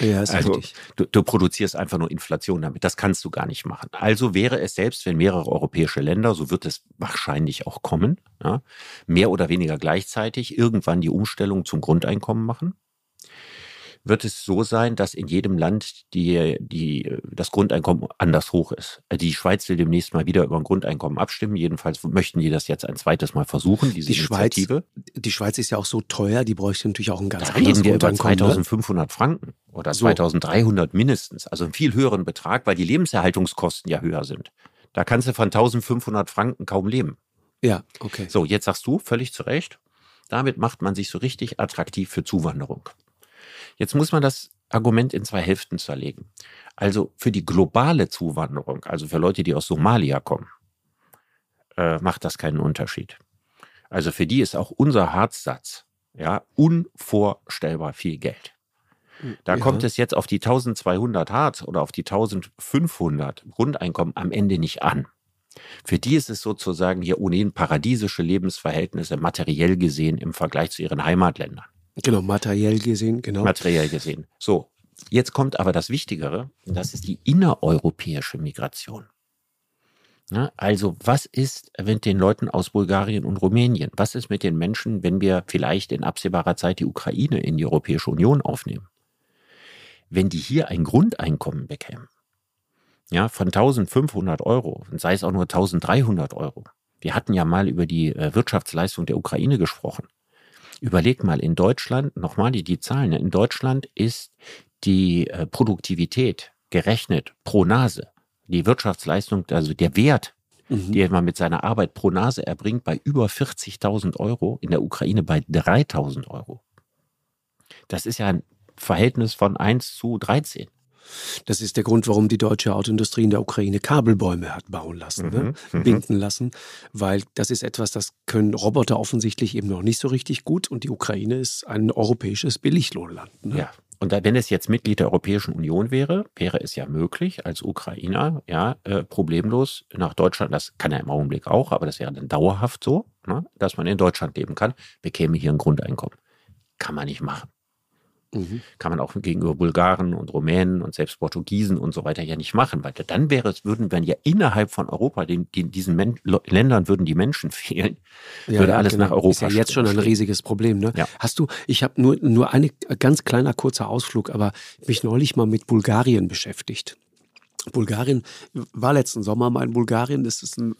Ja, ist also, richtig. Du, du, produzierst einfach nur Inflation damit. Das kannst du gar nicht machen. Also wäre es selbst, wenn mehrere europäische Länder, so wird es wahrscheinlich auch kommen, ja, mehr oder weniger gleichzeitig irgendwann die Umstellung zum Grundeinkommen machen, wird es so sein, dass in jedem Land die, die, das Grundeinkommen anders hoch ist. Die Schweiz will demnächst mal wieder über ein Grundeinkommen abstimmen. Jedenfalls möchten die das jetzt ein zweites Mal versuchen, diese die Initiative. Schweiz, die Schweiz ist ja auch so teuer, die bräuchte natürlich auch ein ganz da anderes reden wir über 2500 ne? Franken oder so. 2300 mindestens. Also einen viel höheren Betrag, weil die Lebenserhaltungskosten ja höher sind. Da kannst du von 1500 Franken kaum leben. Ja, okay. So, jetzt sagst du völlig zu Recht, damit macht man sich so richtig attraktiv für Zuwanderung. Jetzt muss man das Argument in zwei Hälften zerlegen. Also für die globale Zuwanderung, also für Leute, die aus Somalia kommen, äh, macht das keinen Unterschied. Also für die ist auch unser Harzsatz ja unvorstellbar viel Geld. Da ja. kommt es jetzt auf die 1200 Harz oder auf die 1500 Grundeinkommen am Ende nicht an. Für die ist es sozusagen hier ohnehin paradiesische Lebensverhältnisse materiell gesehen im Vergleich zu ihren Heimatländern. Genau, materiell gesehen, genau. Materiell gesehen. So, jetzt kommt aber das Wichtigere, das ist die innereuropäische Migration. Ja, also, was ist mit den Leuten aus Bulgarien und Rumänien? Was ist mit den Menschen, wenn wir vielleicht in absehbarer Zeit die Ukraine in die Europäische Union aufnehmen? Wenn die hier ein Grundeinkommen bekämen, ja, von 1500 Euro, sei es auch nur 1300 Euro. Wir hatten ja mal über die äh, Wirtschaftsleistung der Ukraine gesprochen. Überleg mal, in Deutschland, nochmal die, die Zahlen, ne? in Deutschland ist die äh, Produktivität gerechnet pro Nase, die Wirtschaftsleistung, also der Wert, mhm. den man mit seiner Arbeit pro Nase erbringt, bei über 40.000 Euro, in der Ukraine bei 3.000 Euro. Das ist ja ein Verhältnis von 1 zu 13. Das ist der Grund, warum die deutsche Autoindustrie in der Ukraine Kabelbäume hat bauen lassen, ne? mhm, ne? binden lassen, weil das ist etwas, das können Roboter offensichtlich eben noch nicht so richtig gut und die Ukraine ist ein europäisches Billiglohnland. Ne? Ja. Und wenn es jetzt Mitglied der Europäischen Union wäre, wäre es ja möglich, als Ukrainer ja äh, problemlos nach Deutschland, das kann er im Augenblick auch, aber das wäre dann dauerhaft so, ne, dass man in Deutschland leben kann, bekäme hier ein Grundeinkommen. Kann man nicht machen. Mhm. Kann man auch gegenüber Bulgaren und Rumänen und selbst Portugiesen und so weiter ja nicht machen, weil dann wäre es, würden wir ja innerhalb von Europa, den, den, diesen Men Ländern würden die Menschen fehlen, ja, würde ja, alles genau. nach Europa. Ist ja jetzt schon ein riesiges Problem. Ne? Ja. Hast du, ich habe nur, nur eine ganz kleiner kurzer Ausflug, aber mich neulich mal mit Bulgarien beschäftigt. Bulgarien war letzten Sommer mal in Bulgarien. Das ist ein,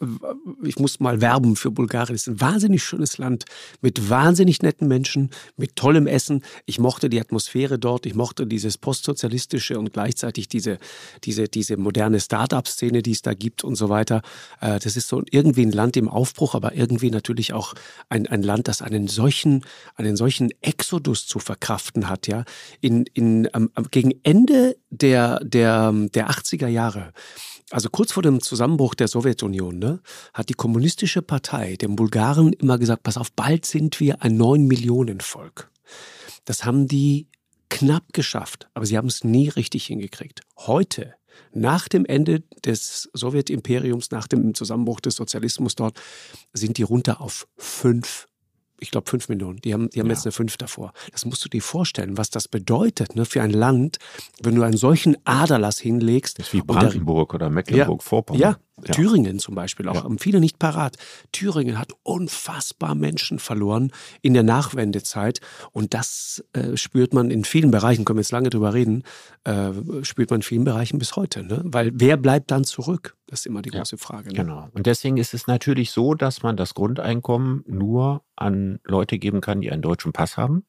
ich muss mal werben für Bulgarien. Das ist ein wahnsinnig schönes Land mit wahnsinnig netten Menschen, mit tollem Essen. Ich mochte die Atmosphäre dort. Ich mochte dieses postsozialistische und gleichzeitig diese, diese, diese moderne Start-up-Szene, die es da gibt und so weiter. Äh, das ist so irgendwie ein Land im Aufbruch, aber irgendwie natürlich auch ein, ein Land, das einen solchen, einen solchen Exodus zu verkraften hat. Ja, in, in, um, gegen Ende der, der, der 80er Jahre, also kurz vor dem Zusammenbruch der Sowjetunion, ne, hat die kommunistische Partei den Bulgaren immer gesagt, pass auf, bald sind wir ein neun Millionen Volk. Das haben die knapp geschafft, aber sie haben es nie richtig hingekriegt. Heute Nach dem Ende des Sowjetimperiums, nach dem Zusammenbruch des Sozialismus dort, sind die runter auf fünf ich glaube, fünf Millionen. Die haben, die haben ja. jetzt eine fünf davor. Das musst du dir vorstellen, was das bedeutet ne, für ein Land, wenn du einen solchen Aderlass hinlegst. Das ist wie Brandenburg oder Mecklenburg-Vorpommern. Ja, ja, Thüringen zum Beispiel auch. Ja. Haben viele nicht parat. Thüringen hat unfassbar Menschen verloren in der Nachwendezeit. Und das äh, spürt man in vielen Bereichen, können wir jetzt lange drüber reden, äh, spürt man in vielen Bereichen bis heute. Ne? Weil wer bleibt dann zurück? Das ist immer die große Frage. Ne? Genau. Und deswegen ist es natürlich so, dass man das Grundeinkommen nur an Leute geben kann, die einen deutschen Pass haben.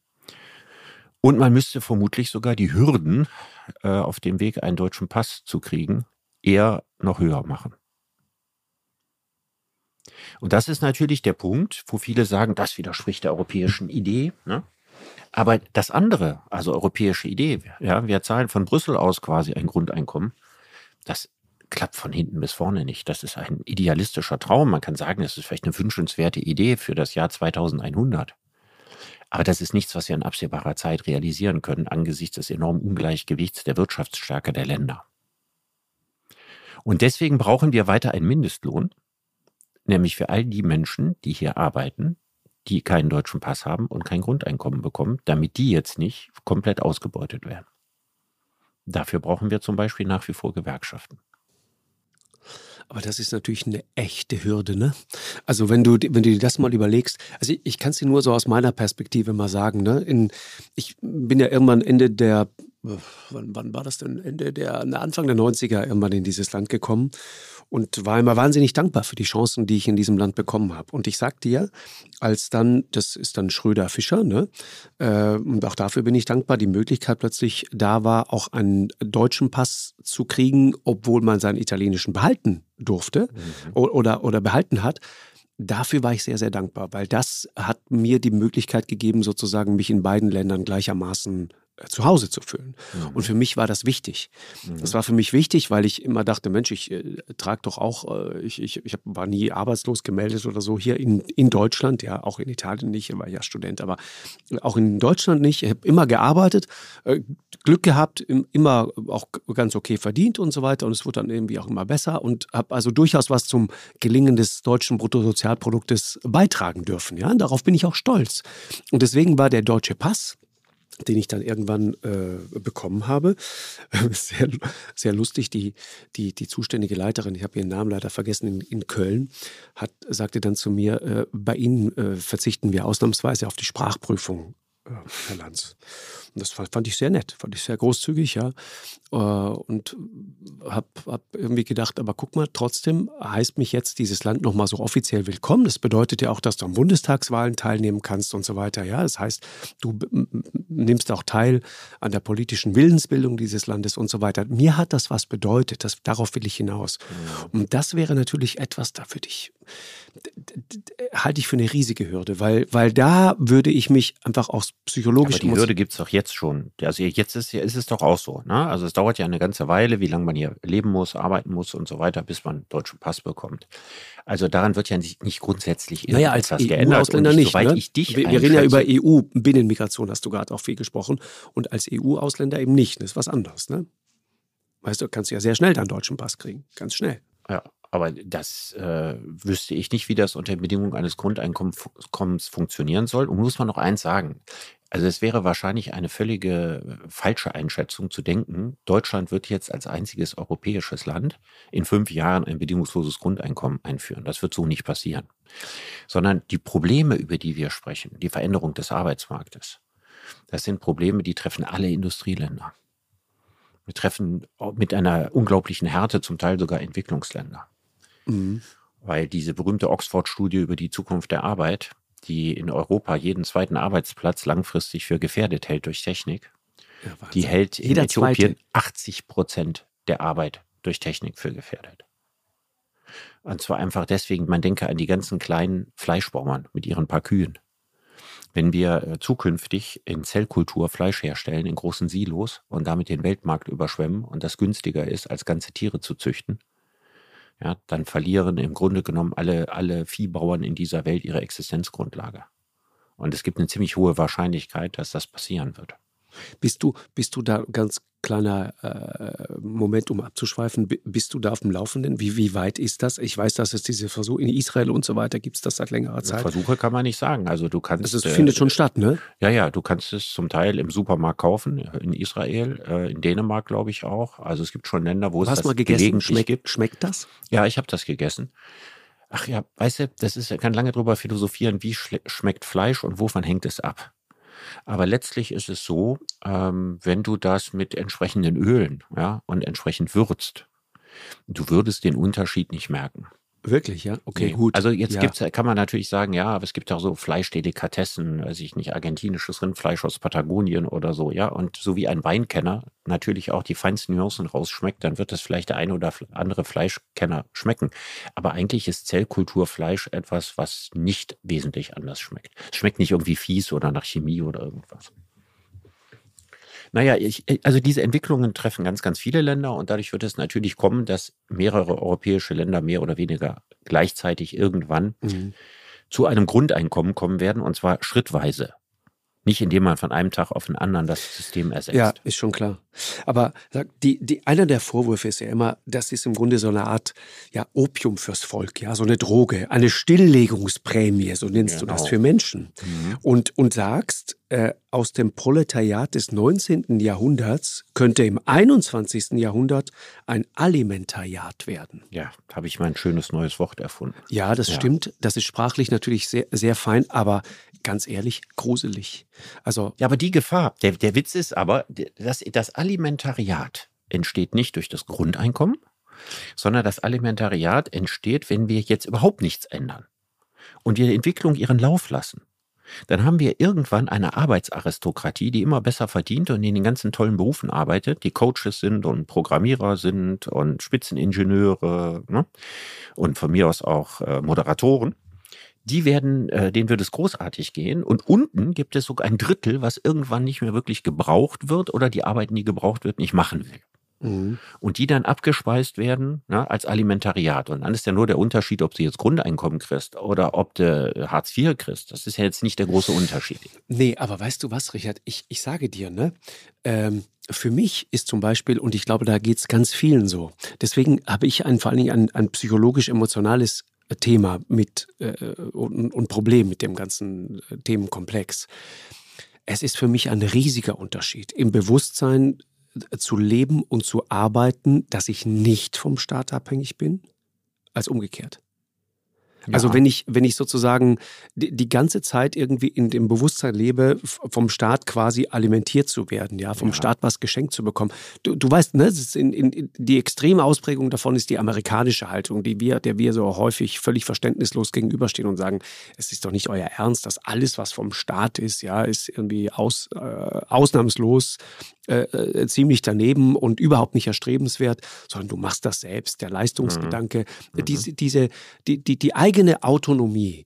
Und man müsste vermutlich sogar die Hürden äh, auf dem Weg, einen deutschen Pass zu kriegen, eher noch höher machen. Und das ist natürlich der Punkt, wo viele sagen, das widerspricht der europäischen Idee. Ne? Aber das andere, also europäische Idee, ja, wir zahlen von Brüssel aus quasi ein Grundeinkommen, das klappt von hinten bis vorne nicht. Das ist ein idealistischer Traum. Man kann sagen, das ist vielleicht eine wünschenswerte Idee für das Jahr 2100. Aber das ist nichts, was wir in absehbarer Zeit realisieren können angesichts des enormen Ungleichgewichts der Wirtschaftsstärke der Länder. Und deswegen brauchen wir weiter einen Mindestlohn, nämlich für all die Menschen, die hier arbeiten, die keinen deutschen Pass haben und kein Grundeinkommen bekommen, damit die jetzt nicht komplett ausgebeutet werden. Dafür brauchen wir zum Beispiel nach wie vor Gewerkschaften. Aber das ist natürlich eine echte Hürde, ne? Also wenn du, wenn du dir das mal überlegst, also ich, ich kann es dir nur so aus meiner Perspektive mal sagen, ne? In, ich bin ja irgendwann Ende der, wann, wann war das denn? Ende der, Anfang der 90er irgendwann in dieses Land gekommen und war immer wahnsinnig dankbar für die Chancen, die ich in diesem Land bekommen habe. Und ich sag dir, als dann, das ist dann Schröder Fischer, ne? Äh, und auch dafür bin ich dankbar, die Möglichkeit plötzlich da war, auch einen deutschen Pass zu kriegen, obwohl man seinen italienischen behalten durfte mhm. oder, oder behalten hat. Dafür war ich sehr, sehr dankbar, weil das hat mir die Möglichkeit gegeben, sozusagen mich in beiden Ländern gleichermaßen zu Hause zu fühlen. Mhm. Und für mich war das wichtig. Mhm. Das war für mich wichtig, weil ich immer dachte, Mensch, ich äh, trage doch auch, äh, ich, ich, ich war nie arbeitslos gemeldet oder so hier in, in Deutschland, ja, auch in Italien nicht, ich war ja Student, aber auch in Deutschland nicht. Ich habe immer gearbeitet, äh, Glück gehabt, immer auch ganz okay verdient und so weiter. Und es wurde dann irgendwie auch immer besser und habe also durchaus was zum Gelingen des deutschen Bruttosozialproduktes beitragen dürfen. Ja, und darauf bin ich auch stolz. Und deswegen war der deutsche Pass den ich dann irgendwann äh, bekommen habe. Sehr, sehr lustig, die, die, die zuständige Leiterin, ich habe ihren Namen leider vergessen, in, in Köln, hat, sagte dann zu mir, äh, bei Ihnen äh, verzichten wir ausnahmsweise auf die Sprachprüfung, Herr Lanz. Und das fand ich sehr nett, fand ich sehr großzügig, ja. Äh, und habe hab irgendwie gedacht, aber guck mal, trotzdem heißt mich jetzt dieses Land nochmal so offiziell willkommen. Das bedeutet ja auch, dass du an Bundestagswahlen teilnehmen kannst und so weiter. Ja, das heißt, du nimmst auch teil an der politischen Willensbildung dieses Landes und so weiter. Mir hat das was bedeutet. Das, darauf will ich hinaus. Und das wäre natürlich etwas, da würde ich halte ich für eine riesige Hürde, weil, weil da würde ich mich einfach aus psychologischen. Aber die Hürde gibt es doch jetzt schon. Also jetzt ist, ist es doch auch so. Ne? Also es dauert ja eine ganze Weile, wie lange man hier leben muss, arbeiten muss und so weiter, bis man einen deutschen Pass bekommt. Also daran wird ja nicht, nicht grundsätzlich naja, als etwas EU geändert. Ausländer nicht, soweit ne? ich dich wir, wir reden ja über EU-Binnenmigration, hast du gerade auch viel gesprochen. Und als EU-Ausländer eben nicht. Das ist was anderes. Ne? Weißt du, kannst du ja sehr schnell deinen deutschen Pass kriegen. Ganz schnell. Ja, aber das äh, wüsste ich nicht, wie das unter Bedingungen eines Grundeinkommens funktionieren soll. Und muss man noch eins sagen. Also es wäre wahrscheinlich eine völlige äh, falsche Einschätzung zu denken, Deutschland wird jetzt als einziges europäisches Land in fünf Jahren ein bedingungsloses Grundeinkommen einführen. Das wird so nicht passieren. Sondern die Probleme, über die wir sprechen, die Veränderung des Arbeitsmarktes, das sind Probleme, die treffen alle Industrieländer. Wir treffen mit einer unglaublichen Härte zum Teil sogar Entwicklungsländer. Mhm. Weil diese berühmte Oxford-Studie über die Zukunft der Arbeit, die in Europa jeden zweiten Arbeitsplatz langfristig für gefährdet hält durch Technik, ja, die hält in Jeder Äthiopien zweite. 80 Prozent der Arbeit durch Technik für gefährdet. Und zwar einfach deswegen, man denke an die ganzen kleinen Fleischbauern mit ihren paar Kühen. Wenn wir äh, zukünftig in Zellkultur Fleisch herstellen, in großen Silos und damit den Weltmarkt überschwemmen und das günstiger ist, als ganze Tiere zu züchten, ja, dann verlieren im Grunde genommen alle, alle Viehbauern in dieser Welt ihre Existenzgrundlage. Und es gibt eine ziemlich hohe Wahrscheinlichkeit, dass das passieren wird. Bist du, bist du da ganz kleiner äh, Moment, um abzuschweifen, bist du da auf dem Laufenden? Wie, wie weit ist das? Ich weiß, dass es diese Versuche in Israel und so weiter gibt es das seit längerer Zeit. Versuche kann man nicht sagen. Also du kannst. Also es findet äh, schon statt, ne? Ja, ja, du kannst es zum Teil im Supermarkt kaufen, in Israel, äh, in Dänemark, glaube ich auch. Also es gibt schon Länder, wo du es das mal gegessen. Schmeck, gibt. Schmeckt das? Ja, ich habe das gegessen. Ach ja, weißt du, das ist, kann lange drüber philosophieren, wie schmeckt Fleisch und wovon hängt es ab. Aber letztlich ist es so, ähm, wenn du das mit entsprechenden Ölen ja, und entsprechend würzt, du würdest den Unterschied nicht merken. Wirklich, ja? Okay, nee. gut. Also jetzt ja. gibt's, kann man natürlich sagen, ja, aber es gibt auch so Fleischdelikatessen, weiß ich nicht, argentinisches Rindfleisch aus Patagonien oder so, ja. Und so wie ein Weinkenner natürlich auch die feinsten Nuancen rausschmeckt, dann wird das vielleicht der eine oder andere Fleischkenner schmecken. Aber eigentlich ist Zellkulturfleisch etwas, was nicht wesentlich anders schmeckt. Es schmeckt nicht irgendwie fies oder nach Chemie oder irgendwas. Naja, ich, äh, also diese Entwicklungen treffen ganz, ganz viele Länder und dadurch wird es natürlich kommen, dass mehrere europäische Länder mehr oder weniger gleichzeitig irgendwann mhm. zu einem Grundeinkommen kommen werden und zwar schrittweise. Nicht indem man von einem Tag auf den anderen das System ersetzt. Ja, ist schon klar. Aber die, die, einer der Vorwürfe ist ja immer, das ist im Grunde so eine Art ja, Opium fürs Volk, ja, so eine Droge, eine Stilllegungsprämie, so nennst genau. du das, genau. für Menschen. Mhm. Und, und sagst, äh, aus dem Proletariat des 19. Jahrhunderts könnte im 21. Jahrhundert ein Alimentariat werden. Ja, habe ich mal ein schönes neues Wort erfunden. Ja, das ja. stimmt. Das ist sprachlich natürlich sehr, sehr fein, aber ganz ehrlich, gruselig. Also ja, aber die Gefahr, der, der Witz ist aber, dass das Alimentariat entsteht nicht durch das Grundeinkommen, sondern das Alimentariat entsteht, wenn wir jetzt überhaupt nichts ändern und die Entwicklung ihren Lauf lassen. Dann haben wir irgendwann eine Arbeitsaristokratie, die immer besser verdient und in den ganzen tollen Berufen arbeitet, die Coaches sind und Programmierer sind und Spitzeningenieure ne? und von mir aus auch äh, Moderatoren die werden, äh, denen wird es großartig gehen. Und unten gibt es sogar ein Drittel, was irgendwann nicht mehr wirklich gebraucht wird oder die Arbeit, die gebraucht wird, nicht machen will. Mhm. Und die dann abgespeist werden ne, als Alimentariat. Und dann ist ja nur der Unterschied, ob du jetzt Grundeinkommen kriegst oder ob du Hartz IV kriegst. Das ist ja jetzt nicht der große Unterschied. Nee, aber weißt du was, Richard? Ich, ich sage dir, ne? Ähm, für mich ist zum Beispiel, und ich glaube, da geht es ganz vielen so, deswegen habe ich ein, vor allen Dingen ein, ein psychologisch-emotionales Thema mit äh, und, und Problem mit dem ganzen äh, Themenkomplex. Es ist für mich ein riesiger Unterschied im Bewusstsein äh, zu leben und zu arbeiten, dass ich nicht vom Staat abhängig bin, als umgekehrt. Also wenn ich, wenn ich sozusagen die, die, ganze Zeit irgendwie in dem Bewusstsein lebe, vom Staat quasi alimentiert zu werden, ja, vom ja. Staat was geschenkt zu bekommen. Du, du weißt, ne, in, in, die extreme Ausprägung davon ist die amerikanische Haltung, die wir, der wir so häufig völlig verständnislos gegenüberstehen und sagen, es ist doch nicht euer Ernst, dass alles, was vom Staat ist, ja, ist irgendwie aus, äh, ausnahmslos äh, äh, ziemlich daneben und überhaupt nicht erstrebenswert, sondern du machst das selbst. Der Leistungsgedanke, mhm. diese, diese, die, die, die eigene Autonomie.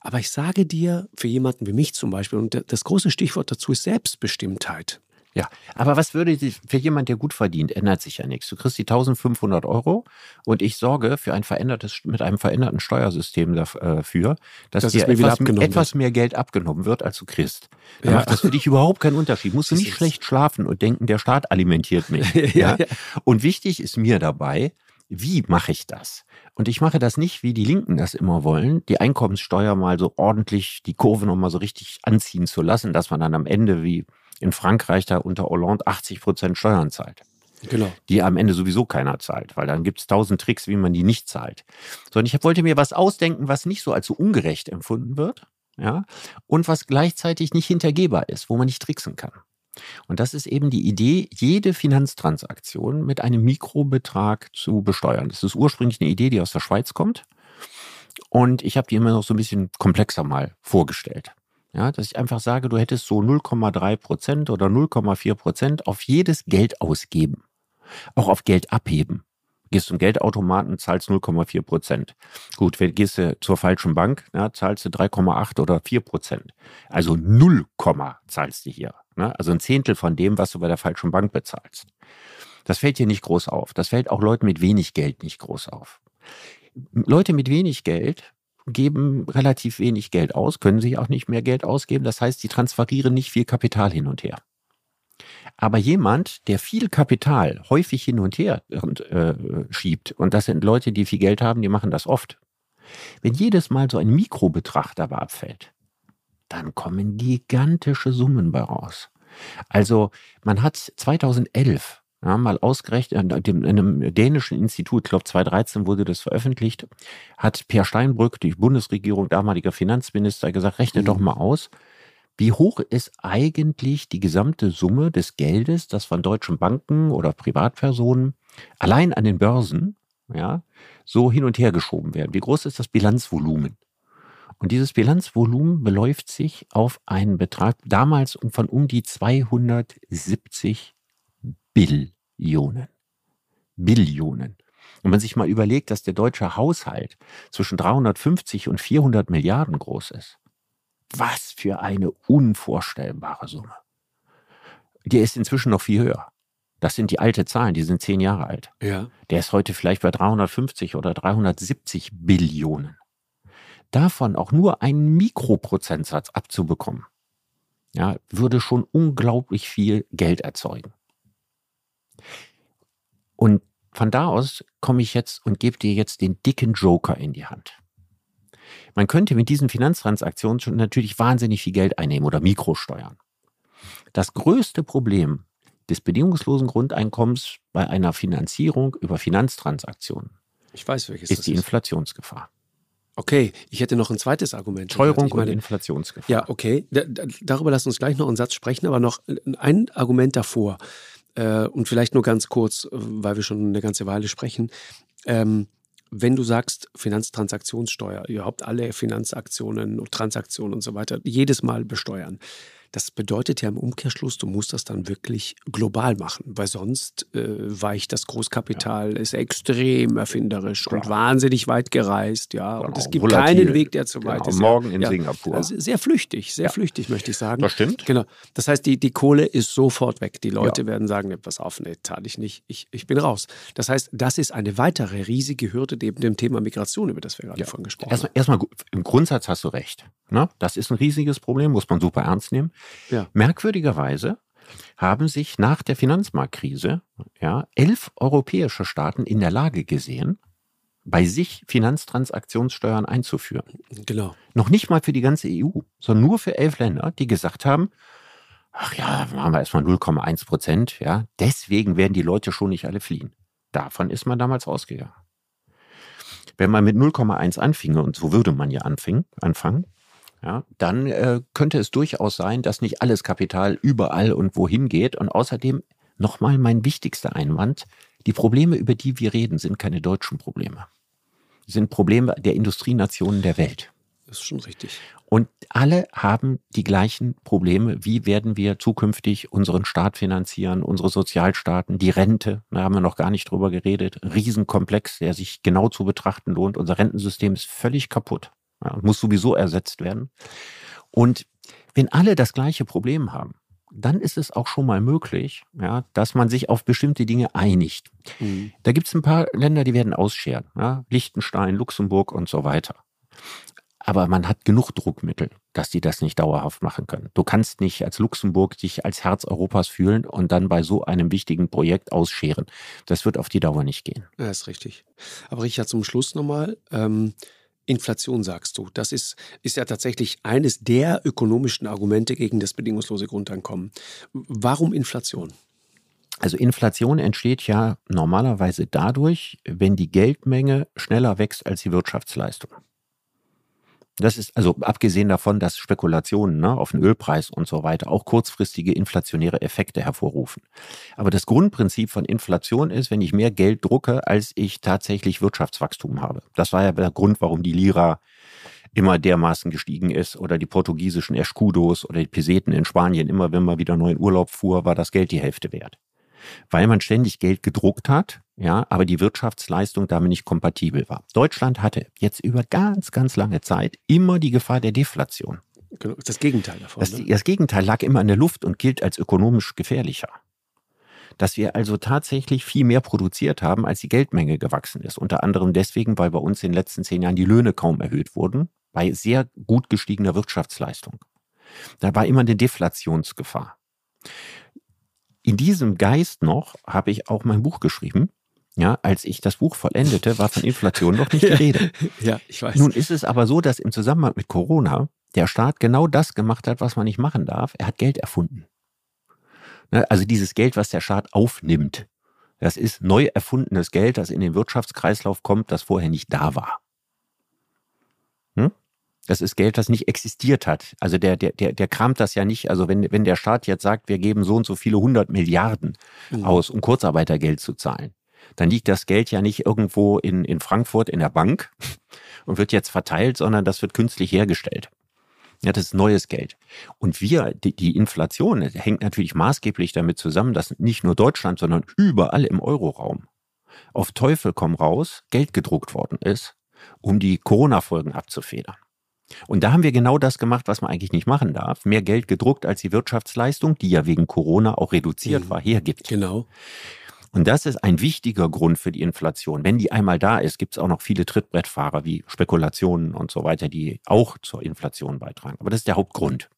Aber ich sage dir, für jemanden wie mich zum Beispiel, und das große Stichwort dazu ist Selbstbestimmtheit. Ja, aber was würde für jemand, der gut verdient, ändert sich ja nichts. Du kriegst die 1500 Euro und ich sorge für ein verändertes, mit einem veränderten Steuersystem dafür, dass das dir etwas, etwas, mehr Geld abgenommen wird, als du kriegst. Dann ja. macht das für dich überhaupt keinen Unterschied. Musst du nicht schlecht schlafen und denken, der Staat alimentiert mich. ja, ja. Und wichtig ist mir dabei, wie mache ich das? Und ich mache das nicht, wie die Linken das immer wollen, die Einkommenssteuer mal so ordentlich, die Kurve nochmal so richtig anziehen zu lassen, dass man dann am Ende wie in Frankreich da unter Hollande 80 Prozent Steuern zahlt. Genau. Die am Ende sowieso keiner zahlt, weil dann gibt es tausend Tricks, wie man die nicht zahlt. Sondern ich wollte mir was ausdenken, was nicht so als so ungerecht empfunden wird, ja, und was gleichzeitig nicht hintergehbar ist, wo man nicht tricksen kann. Und das ist eben die Idee, jede Finanztransaktion mit einem Mikrobetrag zu besteuern. Das ist ursprünglich eine Idee, die aus der Schweiz kommt. Und ich habe die immer noch so ein bisschen komplexer mal vorgestellt. Ja, dass ich einfach sage, du hättest so 0,3 Prozent oder 0,4 Prozent auf jedes Geld ausgeben. Auch auf Geld abheben. Gehst zum Geldautomaten, zahlst 0,4 Prozent. Gut, wenn gehst du zur falschen Bank, ja, zahlst du 3,8 oder 4 Prozent. Also 0, zahlst du hier. Ne? Also ein Zehntel von dem, was du bei der falschen Bank bezahlst. Das fällt dir nicht groß auf. Das fällt auch Leuten mit wenig Geld nicht groß auf. Leute mit wenig Geld geben relativ wenig Geld aus, können sich auch nicht mehr Geld ausgeben. Das heißt, sie transferieren nicht viel Kapital hin und her. Aber jemand, der viel Kapital häufig hin und her äh, schiebt, und das sind Leute, die viel Geld haben, die machen das oft. Wenn jedes Mal so ein Mikrobetracht aber abfällt, dann kommen gigantische Summen bei raus. Also man hat 2011 ja, mal ausgerechnet, in einem dänischen Institut, ich glaube 2013 wurde das veröffentlicht, hat Per Steinbrück, die Bundesregierung, damaliger Finanzminister, gesagt, rechne mhm. doch mal aus, wie hoch ist eigentlich die gesamte Summe des Geldes, das von deutschen Banken oder Privatpersonen allein an den Börsen ja, so hin und her geschoben werden? Wie groß ist das Bilanzvolumen? Und dieses Bilanzvolumen beläuft sich auf einen Betrag damals von um die 270 Billionen. Billionen. Wenn man sich mal überlegt, dass der deutsche Haushalt zwischen 350 und 400 Milliarden groß ist. Was für eine unvorstellbare Summe. Die ist inzwischen noch viel höher. Das sind die alte Zahlen, die sind zehn Jahre alt. Ja. Der ist heute vielleicht bei 350 oder 370 Billionen. Davon auch nur einen Mikroprozentsatz abzubekommen, ja, würde schon unglaublich viel Geld erzeugen. Und von da aus komme ich jetzt und gebe dir jetzt den dicken Joker in die Hand. Man könnte mit diesen Finanztransaktionen schon natürlich wahnsinnig viel Geld einnehmen oder Mikrosteuern. Das größte Problem des bedingungslosen Grundeinkommens bei einer Finanzierung über Finanztransaktionen ich weiß, welches ist die Inflationsgefahr. Okay, ich hätte noch ein zweites Argument. Teuerung ich meine, und Inflationsgefahr. Ja, okay. Da, da, darüber lass uns gleich noch einen Satz sprechen, aber noch ein Argument davor. Äh, und vielleicht nur ganz kurz, weil wir schon eine ganze Weile sprechen. Ähm, wenn du sagst Finanztransaktionssteuer, überhaupt alle Finanzaktionen und Transaktionen und so weiter, jedes Mal besteuern. Das bedeutet ja im Umkehrschluss, du musst das dann wirklich global machen, weil sonst äh, weicht das Großkapital, ja. ist extrem erfinderisch Klar. und wahnsinnig weit gereist, ja. Genau. Und es gibt Volatil. keinen Weg, der zu genau. weit ist. Morgen in ja. Singapur. Also sehr flüchtig, sehr ja. flüchtig, möchte ich sagen. Das stimmt. Genau. Das heißt, die, die Kohle ist sofort weg. Die Leute werden sagen, nee, pass auf, nee, zahle ich nicht, ich, ich bin raus. Das heißt, das ist eine weitere riesige Hürde neben dem Thema Migration, über das wir gerade von gesprochen erstmal, haben. Erstmal, im Grundsatz hast du recht. Ne? Das ist ein riesiges Problem, muss man super ernst nehmen. Ja. Merkwürdigerweise haben sich nach der Finanzmarktkrise ja, elf europäische Staaten in der Lage gesehen, bei sich Finanztransaktionssteuern einzuführen. Genau. Noch nicht mal für die ganze EU, sondern nur für elf Länder, die gesagt haben, ach ja, machen wir erstmal 0,1 Prozent, ja, deswegen werden die Leute schon nicht alle fliehen. Davon ist man damals ausgegangen. Wenn man mit 0,1 anfinge, und so würde man ja anfing, anfangen, ja, dann äh, könnte es durchaus sein, dass nicht alles Kapital überall und wohin geht. Und außerdem nochmal mein wichtigster Einwand, die Probleme, über die wir reden, sind keine deutschen Probleme. Sind Probleme der Industrienationen der Welt. Das ist schon richtig. Und alle haben die gleichen Probleme. Wie werden wir zukünftig unseren Staat finanzieren, unsere Sozialstaaten, die Rente? Da haben wir noch gar nicht drüber geredet. Riesenkomplex, der sich genau zu betrachten lohnt. Unser Rentensystem ist völlig kaputt ja, muss sowieso ersetzt werden. Und wenn alle das gleiche Problem haben, dann ist es auch schon mal möglich, ja, dass man sich auf bestimmte Dinge einigt. Mhm. Da gibt es ein paar Länder, die werden ausscheren. Ja, Liechtenstein, Luxemburg und so weiter. Aber man hat genug Druckmittel, dass die das nicht dauerhaft machen können. Du kannst nicht als Luxemburg dich als Herz Europas fühlen und dann bei so einem wichtigen Projekt ausscheren. Das wird auf die Dauer nicht gehen. Ja, ist richtig. Aber Richard, zum Schluss nochmal. Ähm Inflation sagst du. Das ist, ist ja tatsächlich eines der ökonomischen Argumente gegen das bedingungslose Grundeinkommen. Warum Inflation? Also Inflation entsteht ja normalerweise dadurch, wenn die Geldmenge schneller wächst als die Wirtschaftsleistung. Das ist also abgesehen davon, dass Spekulationen ne, auf den Ölpreis und so weiter auch kurzfristige inflationäre Effekte hervorrufen. Aber das Grundprinzip von Inflation ist, wenn ich mehr Geld drucke, als ich tatsächlich Wirtschaftswachstum habe. Das war ja der Grund, warum die Lira immer dermaßen gestiegen ist oder die portugiesischen Escudos oder die Peseten in Spanien immer, wenn man wieder neu in Urlaub fuhr, war das Geld die Hälfte wert weil man ständig Geld gedruckt hat, ja, aber die Wirtschaftsleistung damit nicht kompatibel war. Deutschland hatte jetzt über ganz, ganz lange Zeit immer die Gefahr der Deflation. Genau, das Gegenteil davon. Das, ne? das Gegenteil lag immer in der Luft und gilt als ökonomisch gefährlicher. Dass wir also tatsächlich viel mehr produziert haben, als die Geldmenge gewachsen ist. Unter anderem deswegen, weil bei uns in den letzten zehn Jahren die Löhne kaum erhöht wurden, bei sehr gut gestiegener Wirtschaftsleistung. Da war immer eine Deflationsgefahr. in diesem Geist noch habe ich auch mein Buch geschrieben. Ja, als ich das Buch vollendete, war von Inflation noch nicht die Rede. ja, ich weiß. Nun ist es aber so, dass im Zusammenhang mit Corona der Staat genau das gemacht hat, was man nicht machen darf. Er hat Geld erfunden. Ne, also dieses Geld, was der Staat aufnimmt, das ist neu erfundenes Geld, das in den Wirtschaftskreislauf kommt, das vorher nicht da war. Hm? Das ist Geld, das nicht existiert hat. Also der, der, der, der kramt das ja nicht. Also wenn, wenn der Staat jetzt sagt, wir geben so und so viele hundert Milliarden aus, um Kurzarbeitergeld zu zahlen, dann liegt das Geld ja nicht irgendwo in, in Frankfurt in der Bank und wird jetzt verteilt, sondern das wird künstlich hergestellt. Ja, das ist neues Geld. Und wir, die, die Inflation hängt natürlich maßgeblich damit zusammen, dass nicht nur Deutschland, sondern überall im Euroraum auf Teufel komm raus Geld gedruckt worden ist, um die Corona-Folgen abzufedern. Und da haben wir genau das gemacht, was man eigentlich nicht machen darf. Mehr Geld gedruckt, als die Wirtschaftsleistung, die ja wegen Corona auch reduziert mhm. war, hergibt. Genau. Und das ist ein wichtiger Grund für die Inflation. Wenn die einmal da ist, gibt es auch noch viele Trittbrettfahrer wie Spekulationen und so weiter, die auch zur Inflation beitragen. Aber das ist der Hauptgrund.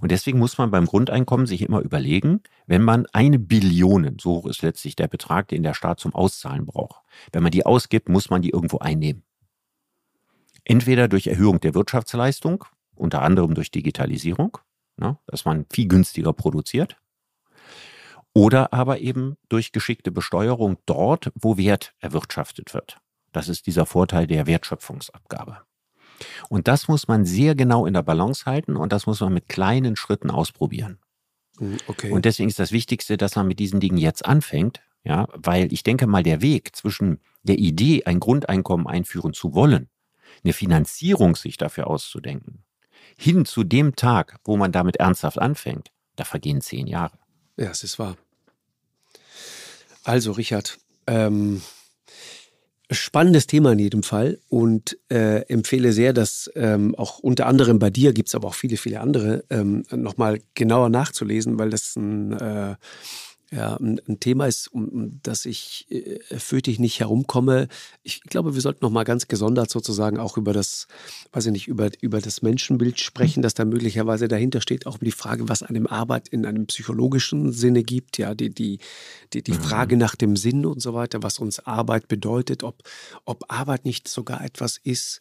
Und deswegen muss man beim Grundeinkommen sich immer überlegen, wenn man eine Billion, so hoch ist letztlich der Betrag, den der Staat zum Auszahlen braucht, wenn man die ausgibt, muss man die irgendwo einnehmen. Entweder durch Erhöhung der Wirtschaftsleistung, unter anderem durch Digitalisierung, ne, dass man viel günstiger produziert, oder aber eben durch geschickte Besteuerung dort, wo Wert erwirtschaftet wird. Das ist dieser Vorteil der Wertschöpfungsabgabe. Und das muss man sehr genau in der Balance halten und das muss man mit kleinen Schritten ausprobieren. Hm, okay. Und deswegen ist das Wichtigste, dass man mit diesen Dingen jetzt anfängt, ja, weil ich denke mal, der Weg zwischen der Idee, ein Grundeinkommen einführen zu wollen, eine Finanzierung sich dafür auszudenken, hin zu dem Tag, wo man damit ernsthaft anfängt, da vergehen zehn Jahre. Ja, es ist wahr. Also, Richard, ähm, spannendes Thema in jedem Fall und äh, empfehle sehr, das ähm, auch unter anderem bei dir gibt es aber auch viele, viele andere ähm, nochmal genauer nachzulesen, weil das ein äh, ja, ein, Thema ist, um das ich äh, fürchte ich nicht herumkomme. Ich glaube, wir sollten noch mal ganz gesondert sozusagen auch über das, weiß ich nicht, über, über das Menschenbild sprechen, das da möglicherweise dahinter steht, auch um die Frage, was einem Arbeit in einem psychologischen Sinne gibt, ja, die, die, die, die mhm. Frage nach dem Sinn und so weiter, was uns Arbeit bedeutet, ob, ob Arbeit nicht sogar etwas ist,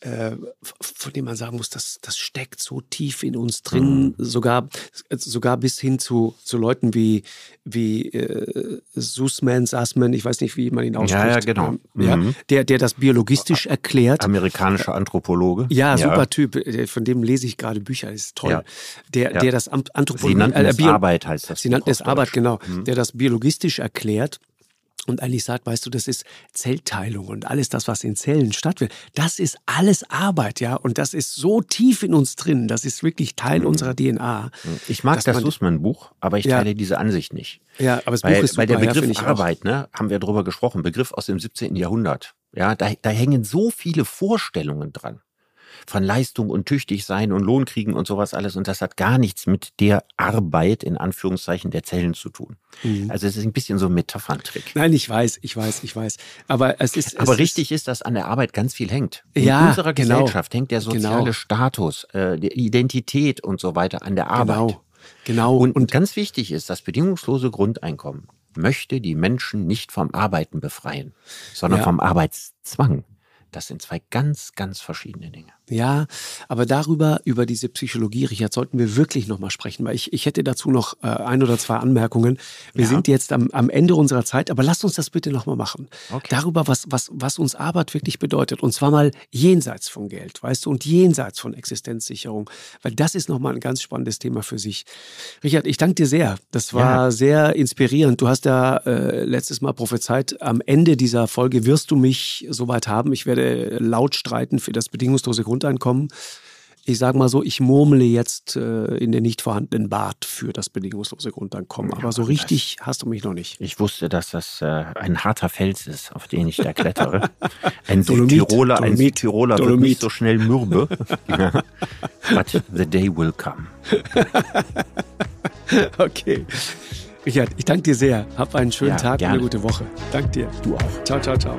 äh, von dem man sagen muss, das, das steckt so tief in uns drin, mhm. sogar, sogar bis hin zu, zu Leuten wie, wie äh, Sussman, Sussman, ich weiß nicht, wie man ihn ausspricht. Ja, ja genau. Ähm, ja, mhm. der, der das biologistisch erklärt. Amerikanischer Anthropologe. Ja, super ja. Typ. Von dem lese ich gerade Bücher, ist toll. Ja. Der, der das Anthropologie. Sie nannten äh, es Arbeit, heißt das. Sie nannten es Arbeit, genau. Mhm. Der das biologistisch erklärt und eigentlich sagt, weißt du, das ist Zellteilung und alles das, was in Zellen stattfindet, das ist alles Arbeit, ja, und das ist so tief in uns drin, das ist wirklich Teil mhm. unserer DNA. Mhm. Ich mag das Sussman-Buch, aber ich teile ja. diese Ansicht nicht. Ja, aber das weil, Buch ist super, Weil der Begriff ja, Arbeit, ne, haben wir darüber gesprochen, Begriff aus dem 17. Jahrhundert. Ja, da, da hängen so viele Vorstellungen dran von Leistung und tüchtig sein und Lohn kriegen und sowas alles. Und das hat gar nichts mit der Arbeit in Anführungszeichen der Zellen zu tun. Mhm. Also es ist ein bisschen so ein Metapherntrick. Nein, ich weiß, ich weiß, ich weiß. Aber es ist. Aber es richtig ist, dass an der Arbeit ganz viel hängt. In ja, unserer genau. Gesellschaft hängt der soziale genau. Status, äh, die Identität und so weiter an der Arbeit. Genau. Genau. Und, und ganz wichtig ist, das bedingungslose Grundeinkommen möchte die Menschen nicht vom Arbeiten befreien, sondern ja. vom Arbeitszwang. Das sind zwei ganz, ganz verschiedene Dinge. Ja, aber darüber, über diese Psychologie, Richard, sollten wir wirklich nochmal sprechen, weil ich, ich hätte dazu noch äh, ein oder zwei Anmerkungen. Wir ja. sind jetzt am, am Ende unserer Zeit, aber lasst uns das bitte nochmal machen. Okay. Darüber, was, was, was uns Arbeit wirklich bedeutet. Und zwar mal jenseits von Geld, weißt du, und jenseits von Existenzsicherung. Weil das ist nochmal ein ganz spannendes Thema für sich. Richard, ich danke dir sehr. Das war ja. sehr inspirierend. Du hast ja äh, letztes Mal prophezeit, am Ende dieser Folge wirst du mich soweit haben. Ich werde laut streiten für das bedingungslose Grund Grundeinkommen. Ich sage mal so, ich murmle jetzt äh, in den nicht vorhandenen Bart für das bedingungslose Grundeinkommen. Aber so richtig hast du mich noch nicht. Ich wusste, dass das äh, ein harter Fels ist, auf den ich da klettere. Ein Südtiroler, Dolomit, ein Südtiroler Dolomit. wird nicht so schnell mürbe. But the day will come. okay. Richard, ich danke dir sehr. Hab einen schönen ja, Tag gerne. und eine gute Woche. Danke dir. Du auch. Ciao, ciao, ciao.